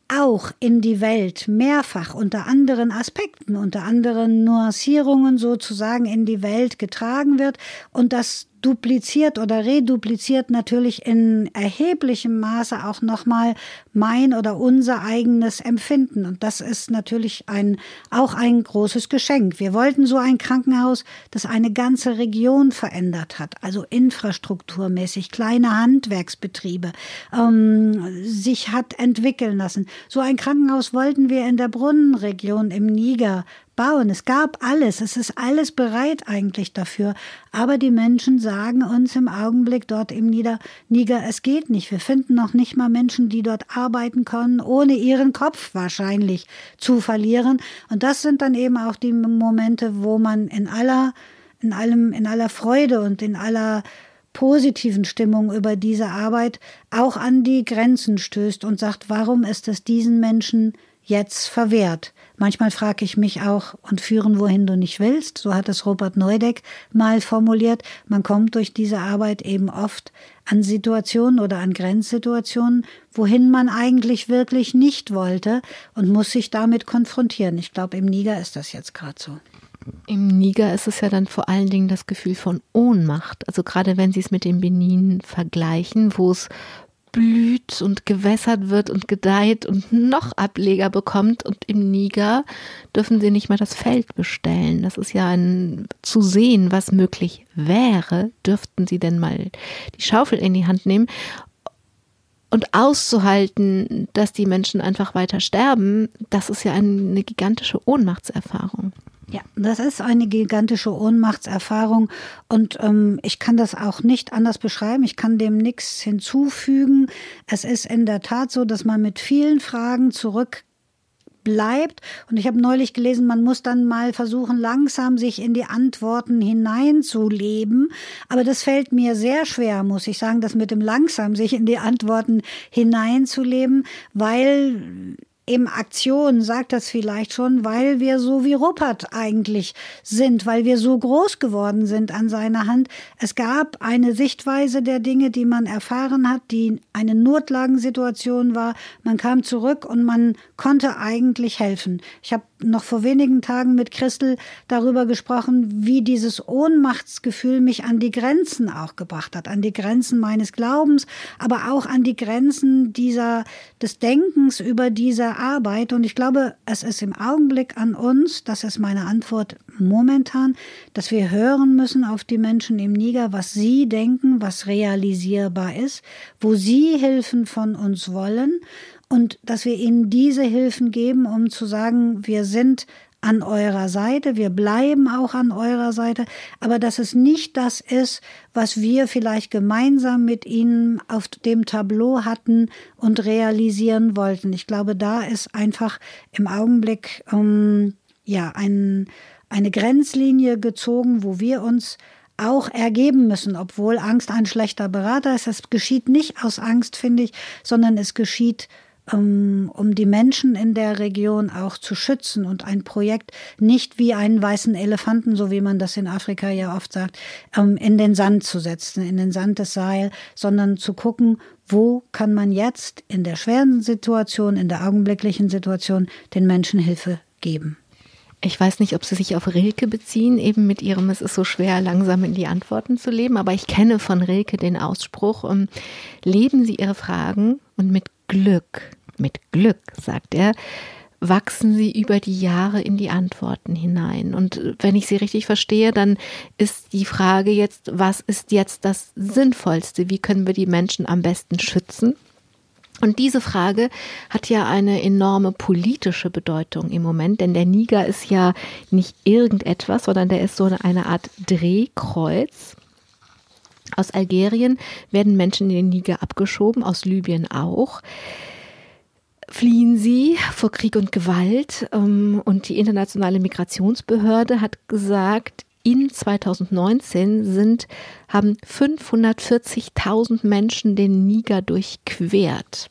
auch in die Welt mehrfach unter anderen Aspekten, unter anderen Nuancierungen sozusagen in die Welt getragen wird und dass dupliziert oder redupliziert natürlich in erheblichem Maße auch nochmal mein oder unser eigenes Empfinden. Und das ist natürlich ein, auch ein großes Geschenk. Wir wollten so ein Krankenhaus, das eine ganze Region verändert hat, also infrastrukturmäßig, kleine Handwerksbetriebe, ähm, sich hat entwickeln lassen. So ein Krankenhaus wollten wir in der Brunnenregion im Niger bauen. Es gab alles. Es ist alles bereit eigentlich dafür. Aber die Menschen sagen uns im Augenblick dort im Nieder Niger, es geht nicht. Wir finden noch nicht mal Menschen, die dort arbeiten können, ohne ihren Kopf wahrscheinlich zu verlieren. Und das sind dann eben auch die Momente, wo man in aller, in allem, in aller Freude und in aller positiven Stimmung über diese Arbeit auch an die Grenzen stößt und sagt, warum ist es diesen Menschen jetzt verwehrt? Manchmal frage ich mich auch, und führen, wohin du nicht willst, so hat es Robert Neudeck mal formuliert. Man kommt durch diese Arbeit eben oft an Situationen oder an Grenzsituationen, wohin man eigentlich wirklich nicht wollte und muss sich damit konfrontieren. Ich glaube, im Niger ist das jetzt gerade so. Im Niger ist es ja dann vor allen Dingen das Gefühl von Ohnmacht. Also gerade wenn Sie es mit dem Benin vergleichen, wo es blüht und gewässert wird und gedeiht und noch Ableger bekommt. Und im Niger dürfen sie nicht mal das Feld bestellen. Das ist ja ein zu sehen, was möglich wäre, dürften sie denn mal die Schaufel in die Hand nehmen. Und auszuhalten, dass die Menschen einfach weiter sterben, das ist ja eine gigantische Ohnmachtserfahrung. Ja, das ist eine gigantische Ohnmachtserfahrung und ähm, ich kann das auch nicht anders beschreiben. Ich kann dem nichts hinzufügen. Es ist in der Tat so, dass man mit vielen Fragen zurück bleibt. Und ich habe neulich gelesen, man muss dann mal versuchen, langsam sich in die Antworten hineinzuleben. Aber das fällt mir sehr schwer, muss ich sagen, das mit dem langsam sich in die Antworten hineinzuleben, weil eben Aktion sagt das vielleicht schon, weil wir so wie Ruppert eigentlich sind, weil wir so groß geworden sind an seiner Hand. Es gab eine Sichtweise der Dinge, die man erfahren hat, die eine Notlagensituation war. Man kam zurück und man konnte eigentlich helfen. Ich habe noch vor wenigen Tagen mit Christel darüber gesprochen, wie dieses Ohnmachtsgefühl mich an die Grenzen auch gebracht hat, an die Grenzen meines Glaubens, aber auch an die Grenzen dieser, des Denkens über diese Arbeit. Und ich glaube, es ist im Augenblick an uns, das ist meine Antwort momentan, dass wir hören müssen auf die Menschen im Niger, was sie denken, was realisierbar ist, wo sie Hilfen von uns wollen und dass wir ihnen diese Hilfen geben, um zu sagen, wir sind an eurer Seite, wir bleiben auch an eurer Seite, aber dass es nicht das ist, was wir vielleicht gemeinsam mit ihnen auf dem Tableau hatten und realisieren wollten. Ich glaube, da ist einfach im Augenblick ähm, ja ein, eine Grenzlinie gezogen, wo wir uns auch ergeben müssen, obwohl Angst ein schlechter Berater ist. Es geschieht nicht aus Angst, finde ich, sondern es geschieht um, um die Menschen in der Region auch zu schützen und ein Projekt nicht wie einen weißen Elefanten, so wie man das in Afrika ja oft sagt, um, in den Sand zu setzen, in den Sand des Sahel, sondern zu gucken, wo kann man jetzt in der schweren Situation, in der augenblicklichen Situation den Menschen Hilfe geben. Ich weiß nicht, ob Sie sich auf Rilke beziehen, eben mit Ihrem, es ist so schwer, langsam in die Antworten zu leben, aber ich kenne von Rilke den Ausspruch, um, leben Sie Ihre Fragen und mit Glück mit Glück, sagt er, wachsen sie über die Jahre in die Antworten hinein. Und wenn ich sie richtig verstehe, dann ist die Frage jetzt, was ist jetzt das Sinnvollste? Wie können wir die Menschen am besten schützen? Und diese Frage hat ja eine enorme politische Bedeutung im Moment, denn der Niger ist ja nicht irgendetwas, sondern der ist so eine Art Drehkreuz. Aus Algerien werden Menschen in den Niger abgeschoben, aus Libyen auch fliehen sie vor Krieg und Gewalt. Ähm, und die internationale Migrationsbehörde hat gesagt, in 2019 sind, haben 540.000 Menschen den Niger durchquert.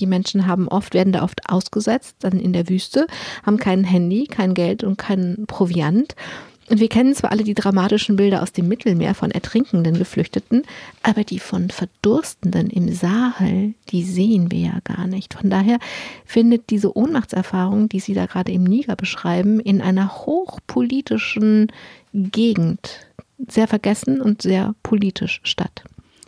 Die Menschen haben oft, werden da oft ausgesetzt, dann in der Wüste, haben kein Handy, kein Geld und kein Proviant und wir kennen zwar alle die dramatischen Bilder aus dem Mittelmeer von ertrinkenden Geflüchteten, aber die von Verdurstenden im Sahel, die sehen wir ja gar nicht. Von daher findet diese Ohnmachtserfahrung, die Sie da gerade im Niger beschreiben, in einer hochpolitischen Gegend sehr vergessen und sehr politisch statt.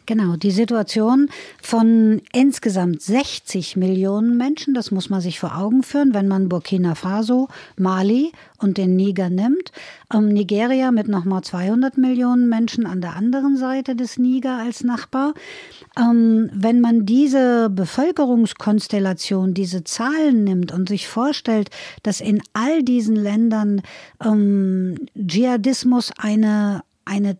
Genau, die Situation von insgesamt 60 Millionen Menschen, das muss man sich vor Augen führen, wenn man Burkina Faso, Mali und den Niger nimmt. Ähm, Nigeria mit nochmal 200 Millionen Menschen an der anderen Seite des Niger als Nachbar. Ähm, wenn man diese Bevölkerungskonstellation, diese Zahlen nimmt und sich vorstellt, dass in all diesen Ländern ähm, Dschihadismus eine eine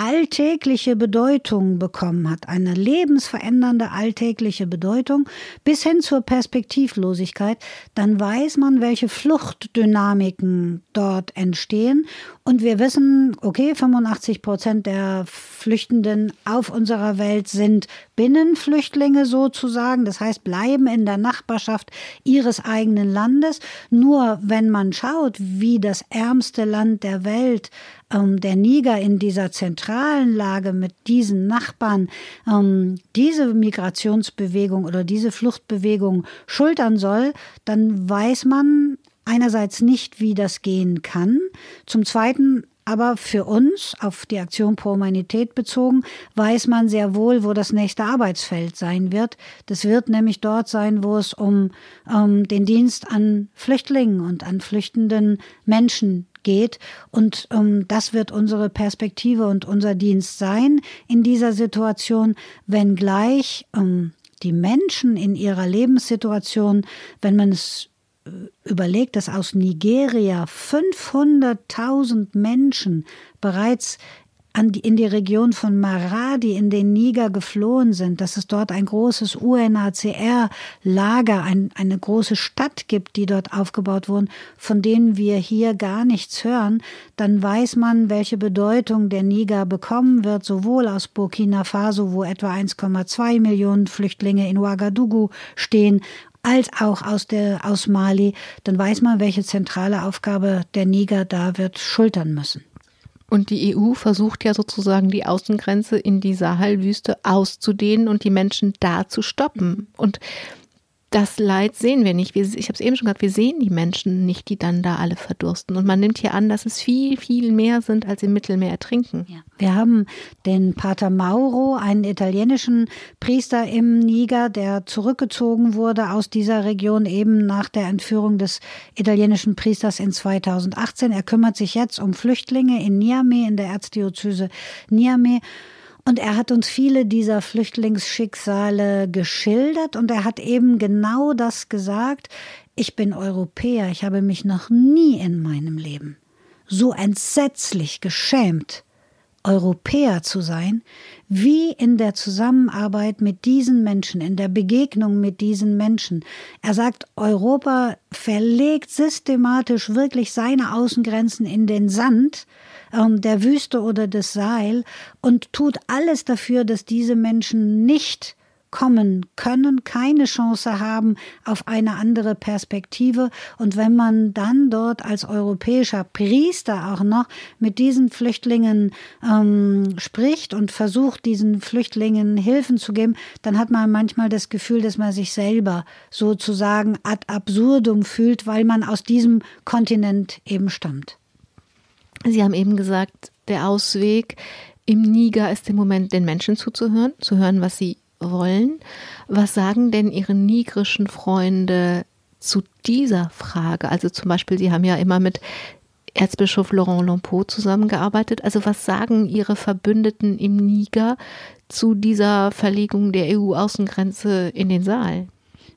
alltägliche Bedeutung bekommen hat, eine lebensverändernde alltägliche Bedeutung bis hin zur Perspektivlosigkeit, dann weiß man, welche Fluchtdynamiken dort entstehen. Und wir wissen, okay, 85 Prozent der Flüchtenden auf unserer Welt sind Binnenflüchtlinge sozusagen, das heißt bleiben in der Nachbarschaft ihres eigenen Landes. Nur wenn man schaut, wie das ärmste Land der Welt ähm, der Niger in dieser zentralen Lage mit diesen Nachbarn ähm, diese Migrationsbewegung oder diese Fluchtbewegung schultern soll, dann weiß man einerseits nicht, wie das gehen kann. Zum Zweiten aber für uns, auf die Aktion Pro Humanität bezogen, weiß man sehr wohl, wo das nächste Arbeitsfeld sein wird. Das wird nämlich dort sein, wo es um ähm, den Dienst an Flüchtlingen und an flüchtenden Menschen geht. Und ähm, das wird unsere Perspektive und unser Dienst sein in dieser Situation, wenngleich ähm, die Menschen in ihrer Lebenssituation, wenn man es überlegt, dass aus Nigeria 500.000 Menschen bereits die, in die Region von Maradi in den Niger geflohen sind, dass es dort ein großes UNHCR-Lager, ein, eine große Stadt gibt, die dort aufgebaut wurden, von denen wir hier gar nichts hören, dann weiß man, welche Bedeutung der Niger bekommen wird, sowohl aus Burkina Faso, wo etwa 1,2 Millionen Flüchtlinge in Ouagadougou stehen, als auch aus, der, aus Mali, dann weiß man, welche zentrale Aufgabe der Niger da wird schultern müssen. Und die EU versucht ja sozusagen die Außengrenze in die Sahelwüste auszudehnen und die Menschen da zu stoppen. Und das Leid sehen wir nicht. Ich habe es eben schon gesagt, wir sehen die Menschen nicht, die dann da alle verdursten. Und man nimmt hier an, dass es viel, viel mehr sind, als im Mittelmeer ertrinken. Ja. Wir haben den Pater Mauro, einen italienischen Priester im Niger, der zurückgezogen wurde aus dieser Region eben nach der Entführung des italienischen Priesters in 2018. Er kümmert sich jetzt um Flüchtlinge in Niamey, in der Erzdiözese Niamey. Und er hat uns viele dieser Flüchtlingsschicksale geschildert und er hat eben genau das gesagt. Ich bin Europäer, ich habe mich noch nie in meinem Leben so entsetzlich geschämt, Europäer zu sein, wie in der Zusammenarbeit mit diesen Menschen, in der Begegnung mit diesen Menschen. Er sagt, Europa verlegt systematisch wirklich seine Außengrenzen in den Sand, ähm, der Wüste oder des Seil und tut alles dafür, dass diese Menschen nicht kommen können, keine Chance haben auf eine andere Perspektive. Und wenn man dann dort als europäischer Priester auch noch mit diesen Flüchtlingen ähm, spricht und versucht, diesen Flüchtlingen Hilfen zu geben, dann hat man manchmal das Gefühl, dass man sich selber sozusagen ad absurdum fühlt, weil man aus diesem Kontinent eben stammt. Sie haben eben gesagt, der Ausweg im Niger ist im Moment den Menschen zuzuhören, zu hören, was sie wollen. Was sagen denn Ihre nigrischen Freunde zu dieser Frage? Also zum Beispiel, Sie haben ja immer mit Erzbischof Laurent Lampeau zusammengearbeitet. Also was sagen Ihre Verbündeten im Niger zu dieser Verlegung der EU-Außengrenze in den Saal?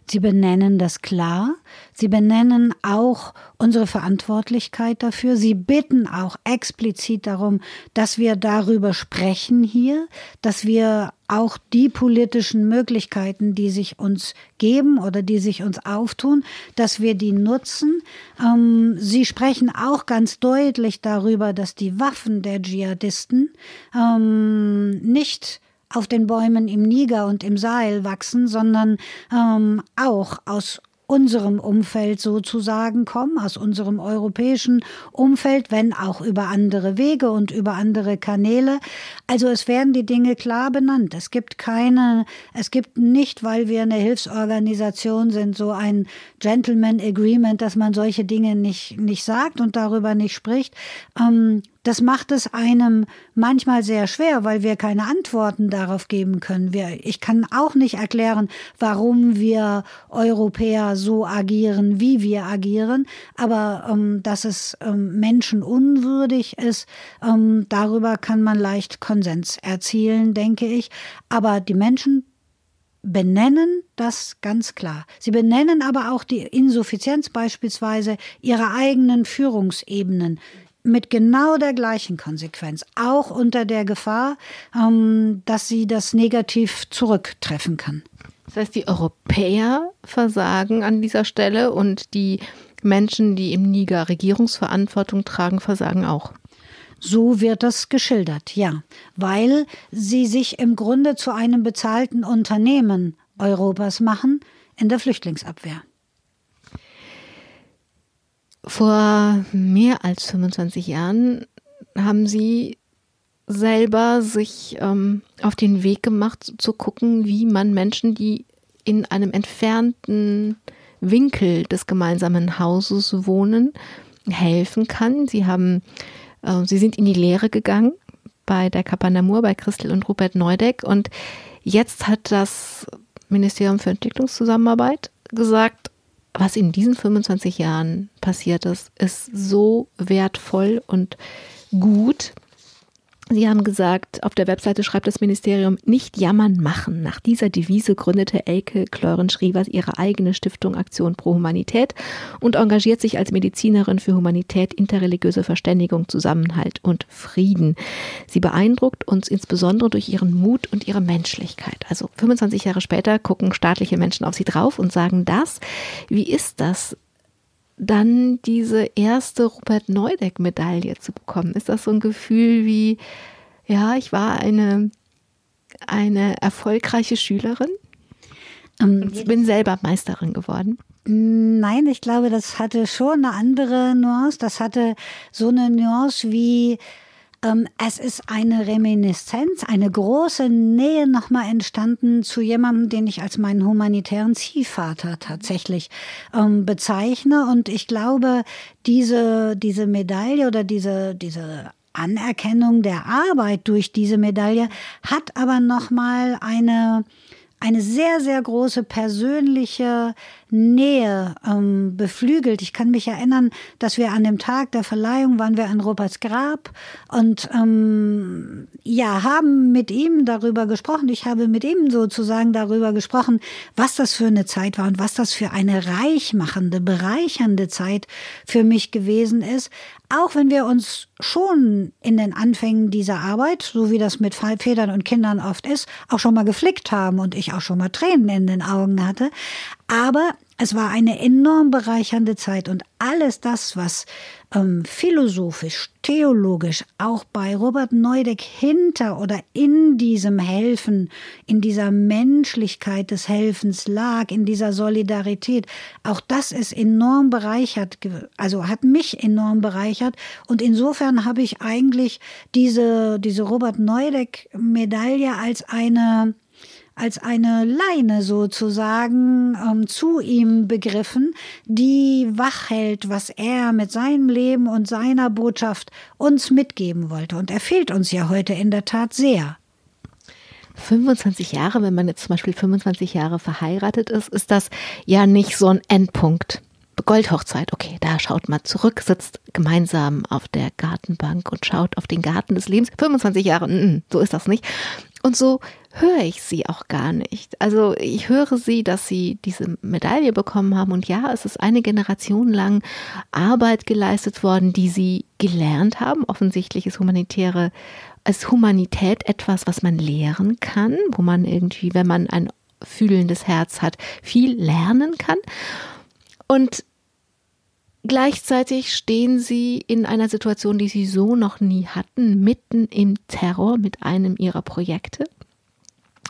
Sie benennen das klar. Sie benennen auch unsere Verantwortlichkeit dafür. Sie bitten auch explizit darum, dass wir darüber sprechen hier, dass wir auch die politischen Möglichkeiten, die sich uns geben oder die sich uns auftun, dass wir die nutzen. Ähm, sie sprechen auch ganz deutlich darüber, dass die Waffen der Dschihadisten ähm, nicht auf den Bäumen im Niger und im Sahel wachsen, sondern ähm, auch aus unserem Umfeld sozusagen kommen, aus unserem europäischen Umfeld, wenn auch über andere Wege und über andere Kanäle. Also es werden die Dinge klar benannt. Es gibt keine, es gibt nicht, weil wir eine Hilfsorganisation sind, so ein Gentleman Agreement, dass man solche Dinge nicht, nicht sagt und darüber nicht spricht. Ähm, das macht es einem manchmal sehr schwer, weil wir keine Antworten darauf geben können. Wir, ich kann auch nicht erklären, warum wir Europäer so agieren, wie wir agieren. Aber ähm, dass es ähm, menschenunwürdig ist, ähm, darüber kann man leicht Konsens erzielen, denke ich. Aber die Menschen benennen das ganz klar. Sie benennen aber auch die Insuffizienz beispielsweise ihrer eigenen Führungsebenen mit genau der gleichen Konsequenz, auch unter der Gefahr, ähm, dass sie das negativ zurücktreffen kann. Das heißt, die Europäer versagen an dieser Stelle und die Menschen, die im Niger Regierungsverantwortung tragen, versagen auch. So wird das geschildert, ja, weil sie sich im Grunde zu einem bezahlten Unternehmen Europas machen in der Flüchtlingsabwehr. Vor mehr als 25 Jahren haben Sie selber sich ähm, auf den Weg gemacht, zu gucken, wie man Menschen, die in einem entfernten Winkel des gemeinsamen Hauses wohnen, helfen kann. Sie haben, äh, Sie sind in die Lehre gegangen bei der Kapanamur, bei Christel und Rupert Neudeck und jetzt hat das Ministerium für Entwicklungszusammenarbeit gesagt, was in diesen 25 Jahren passiert ist, ist so wertvoll und gut. Sie haben gesagt, auf der Webseite schreibt das Ministerium, nicht jammern machen. Nach dieser Devise gründete Elke Kleuren-Schrivers ihre eigene Stiftung Aktion pro Humanität und engagiert sich als Medizinerin für Humanität, interreligiöse Verständigung, Zusammenhalt und Frieden. Sie beeindruckt uns insbesondere durch ihren Mut und ihre Menschlichkeit. Also 25 Jahre später gucken staatliche Menschen auf sie drauf und sagen das. Wie ist das, dann diese erste Rupert Neudeck-Medaille zu bekommen? Ist das so ein Gefühl wie, ja, ich war eine, eine erfolgreiche Schülerin? Ähm, ich bin selber Meisterin geworden. Nein, ich glaube, das hatte schon eine andere Nuance. Das hatte so eine Nuance wie es ist eine Reminiszenz, eine große Nähe nochmal entstanden zu jemandem, den ich als meinen humanitären Ziehvater tatsächlich ähm, bezeichne. Und ich glaube, diese, diese Medaille oder diese, diese Anerkennung der Arbeit durch diese Medaille hat aber nochmal eine, eine sehr, sehr große persönliche Nähe ähm, beflügelt. Ich kann mich erinnern, dass wir an dem Tag der Verleihung waren wir an Roberts Grab und ähm, ja, haben mit ihm darüber gesprochen. Ich habe mit ihm sozusagen darüber gesprochen, was das für eine Zeit war und was das für eine reichmachende, bereichernde Zeit für mich gewesen ist. Auch wenn wir uns schon in den Anfängen dieser Arbeit, so wie das mit Vätern und Kindern oft ist, auch schon mal geflickt haben und ich auch schon mal Tränen in den Augen hatte. Aber es war eine enorm bereichernde Zeit und alles das, was ähm, philosophisch, theologisch auch bei Robert Neudeck hinter oder in diesem Helfen, in dieser Menschlichkeit des Helfens lag, in dieser Solidarität, auch das ist enorm bereichert, also hat mich enorm bereichert und insofern habe ich eigentlich diese, diese Robert Neudeck Medaille als eine als eine Leine sozusagen ähm, zu ihm begriffen, die wach hält, was er mit seinem Leben und seiner Botschaft uns mitgeben wollte. Und er fehlt uns ja heute in der Tat sehr. 25 Jahre, wenn man jetzt zum Beispiel 25 Jahre verheiratet ist, ist das ja nicht so ein Endpunkt. Goldhochzeit, okay, da schaut man zurück, sitzt gemeinsam auf der Gartenbank und schaut auf den Garten des Lebens. 25 Jahre, mm, so ist das nicht. Und so höre ich sie auch gar nicht. Also ich höre sie, dass sie diese Medaille bekommen haben und ja, es ist eine Generation lang Arbeit geleistet worden, die sie gelernt haben. Offensichtlich ist humanitäre als Humanität etwas, was man lehren kann, wo man irgendwie, wenn man ein fühlendes Herz hat, viel lernen kann. Und Gleichzeitig stehen sie in einer Situation, die sie so noch nie hatten, mitten im Terror mit einem ihrer Projekte.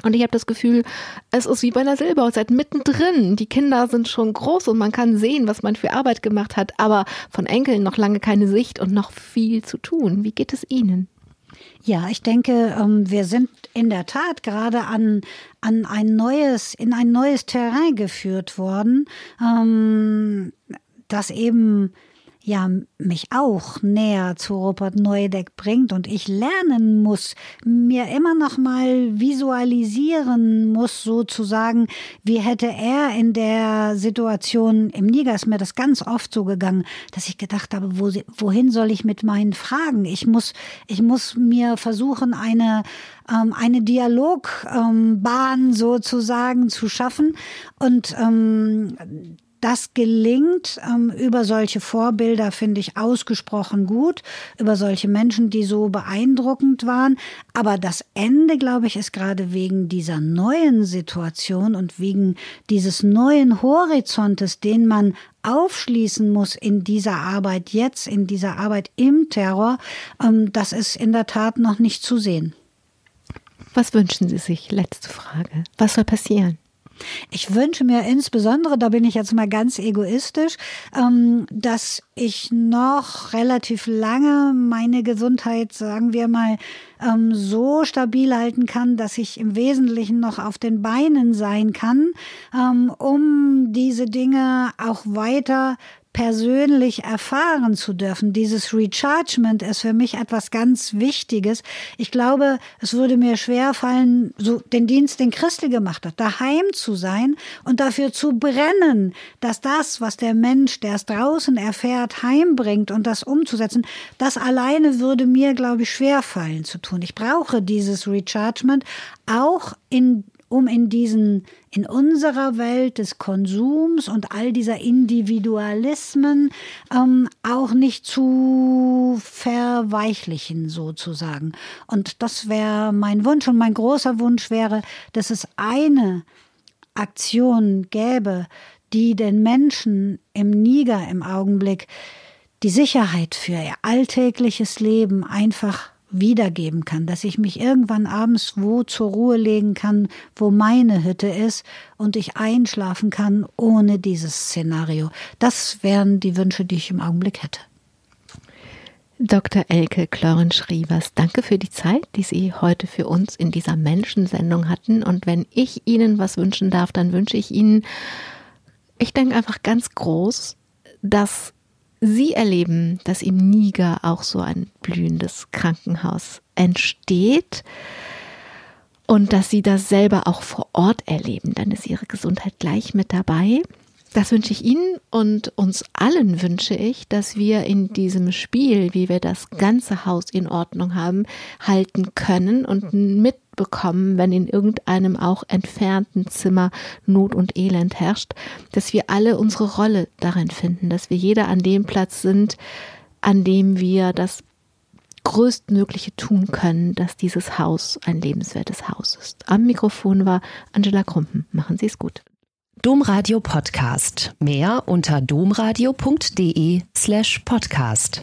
Und ich habe das Gefühl, es ist wie bei einer Silberhochzeit mittendrin. Die Kinder sind schon groß und man kann sehen, was man für Arbeit gemacht hat, aber von Enkeln noch lange keine Sicht und noch viel zu tun. Wie geht es Ihnen? Ja, ich denke, ähm, wir sind in der Tat gerade an, an ein neues, in ein neues Terrain geführt worden, ähm, das eben ja mich auch näher zu Rupert Neudeck bringt und ich lernen muss, mir immer noch mal visualisieren muss sozusagen, wie hätte er in der Situation im Niger ist mir das ganz oft so gegangen, dass ich gedacht habe, wo, wohin soll ich mit meinen Fragen? Ich muss ich muss mir versuchen eine ähm, eine Dialogbahn ähm, sozusagen zu schaffen und ähm, das gelingt ähm, über solche Vorbilder, finde ich ausgesprochen gut, über solche Menschen, die so beeindruckend waren. Aber das Ende, glaube ich, ist gerade wegen dieser neuen Situation und wegen dieses neuen Horizontes, den man aufschließen muss in dieser Arbeit jetzt, in dieser Arbeit im Terror, ähm, das ist in der Tat noch nicht zu sehen. Was wünschen Sie sich? Letzte Frage. Was soll passieren? Ich wünsche mir insbesondere, da bin ich jetzt mal ganz egoistisch, ähm, dass ich noch relativ lange meine Gesundheit, sagen wir mal, ähm, so stabil halten kann, dass ich im Wesentlichen noch auf den Beinen sein kann, ähm, um diese Dinge auch weiter persönlich erfahren zu dürfen. Dieses Rechargement ist für mich etwas ganz Wichtiges. Ich glaube, es würde mir schwer fallen, so den Dienst, den Christel gemacht hat, daheim zu sein und dafür zu brennen, dass das, was der Mensch, der es draußen erfährt, heimbringt und das umzusetzen, das alleine würde mir, glaube ich, schwer fallen zu tun. Ich brauche dieses Rechargement auch in um in diesen, in unserer Welt des Konsums und all dieser Individualismen ähm, auch nicht zu verweichlichen sozusagen. Und das wäre mein Wunsch und mein großer Wunsch wäre, dass es eine Aktion gäbe, die den Menschen im Niger im Augenblick die Sicherheit für ihr alltägliches Leben einfach wiedergeben kann, dass ich mich irgendwann abends wo zur Ruhe legen kann, wo meine Hütte ist und ich einschlafen kann ohne dieses Szenario. Das wären die Wünsche, die ich im Augenblick hätte. Dr. Elke Kloren-Schrievers, danke für die Zeit, die Sie heute für uns in dieser Menschensendung hatten. Und wenn ich Ihnen was wünschen darf, dann wünsche ich Ihnen, ich denke einfach ganz groß, dass Sie erleben, dass im Niger auch so ein blühendes Krankenhaus entsteht und dass Sie das selber auch vor Ort erleben. Dann ist Ihre Gesundheit gleich mit dabei. Das wünsche ich Ihnen und uns allen wünsche ich, dass wir in diesem Spiel, wie wir das ganze Haus in Ordnung haben, halten können und mitbekommen, wenn in irgendeinem auch entfernten Zimmer Not und Elend herrscht, dass wir alle unsere Rolle darin finden, dass wir jeder an dem Platz sind, an dem wir das größtmögliche tun können, dass dieses Haus ein lebenswertes Haus ist. Am Mikrofon war Angela Krumpen. Machen Sie es gut. Domradio Podcast. Mehr unter domradio.de slash podcast.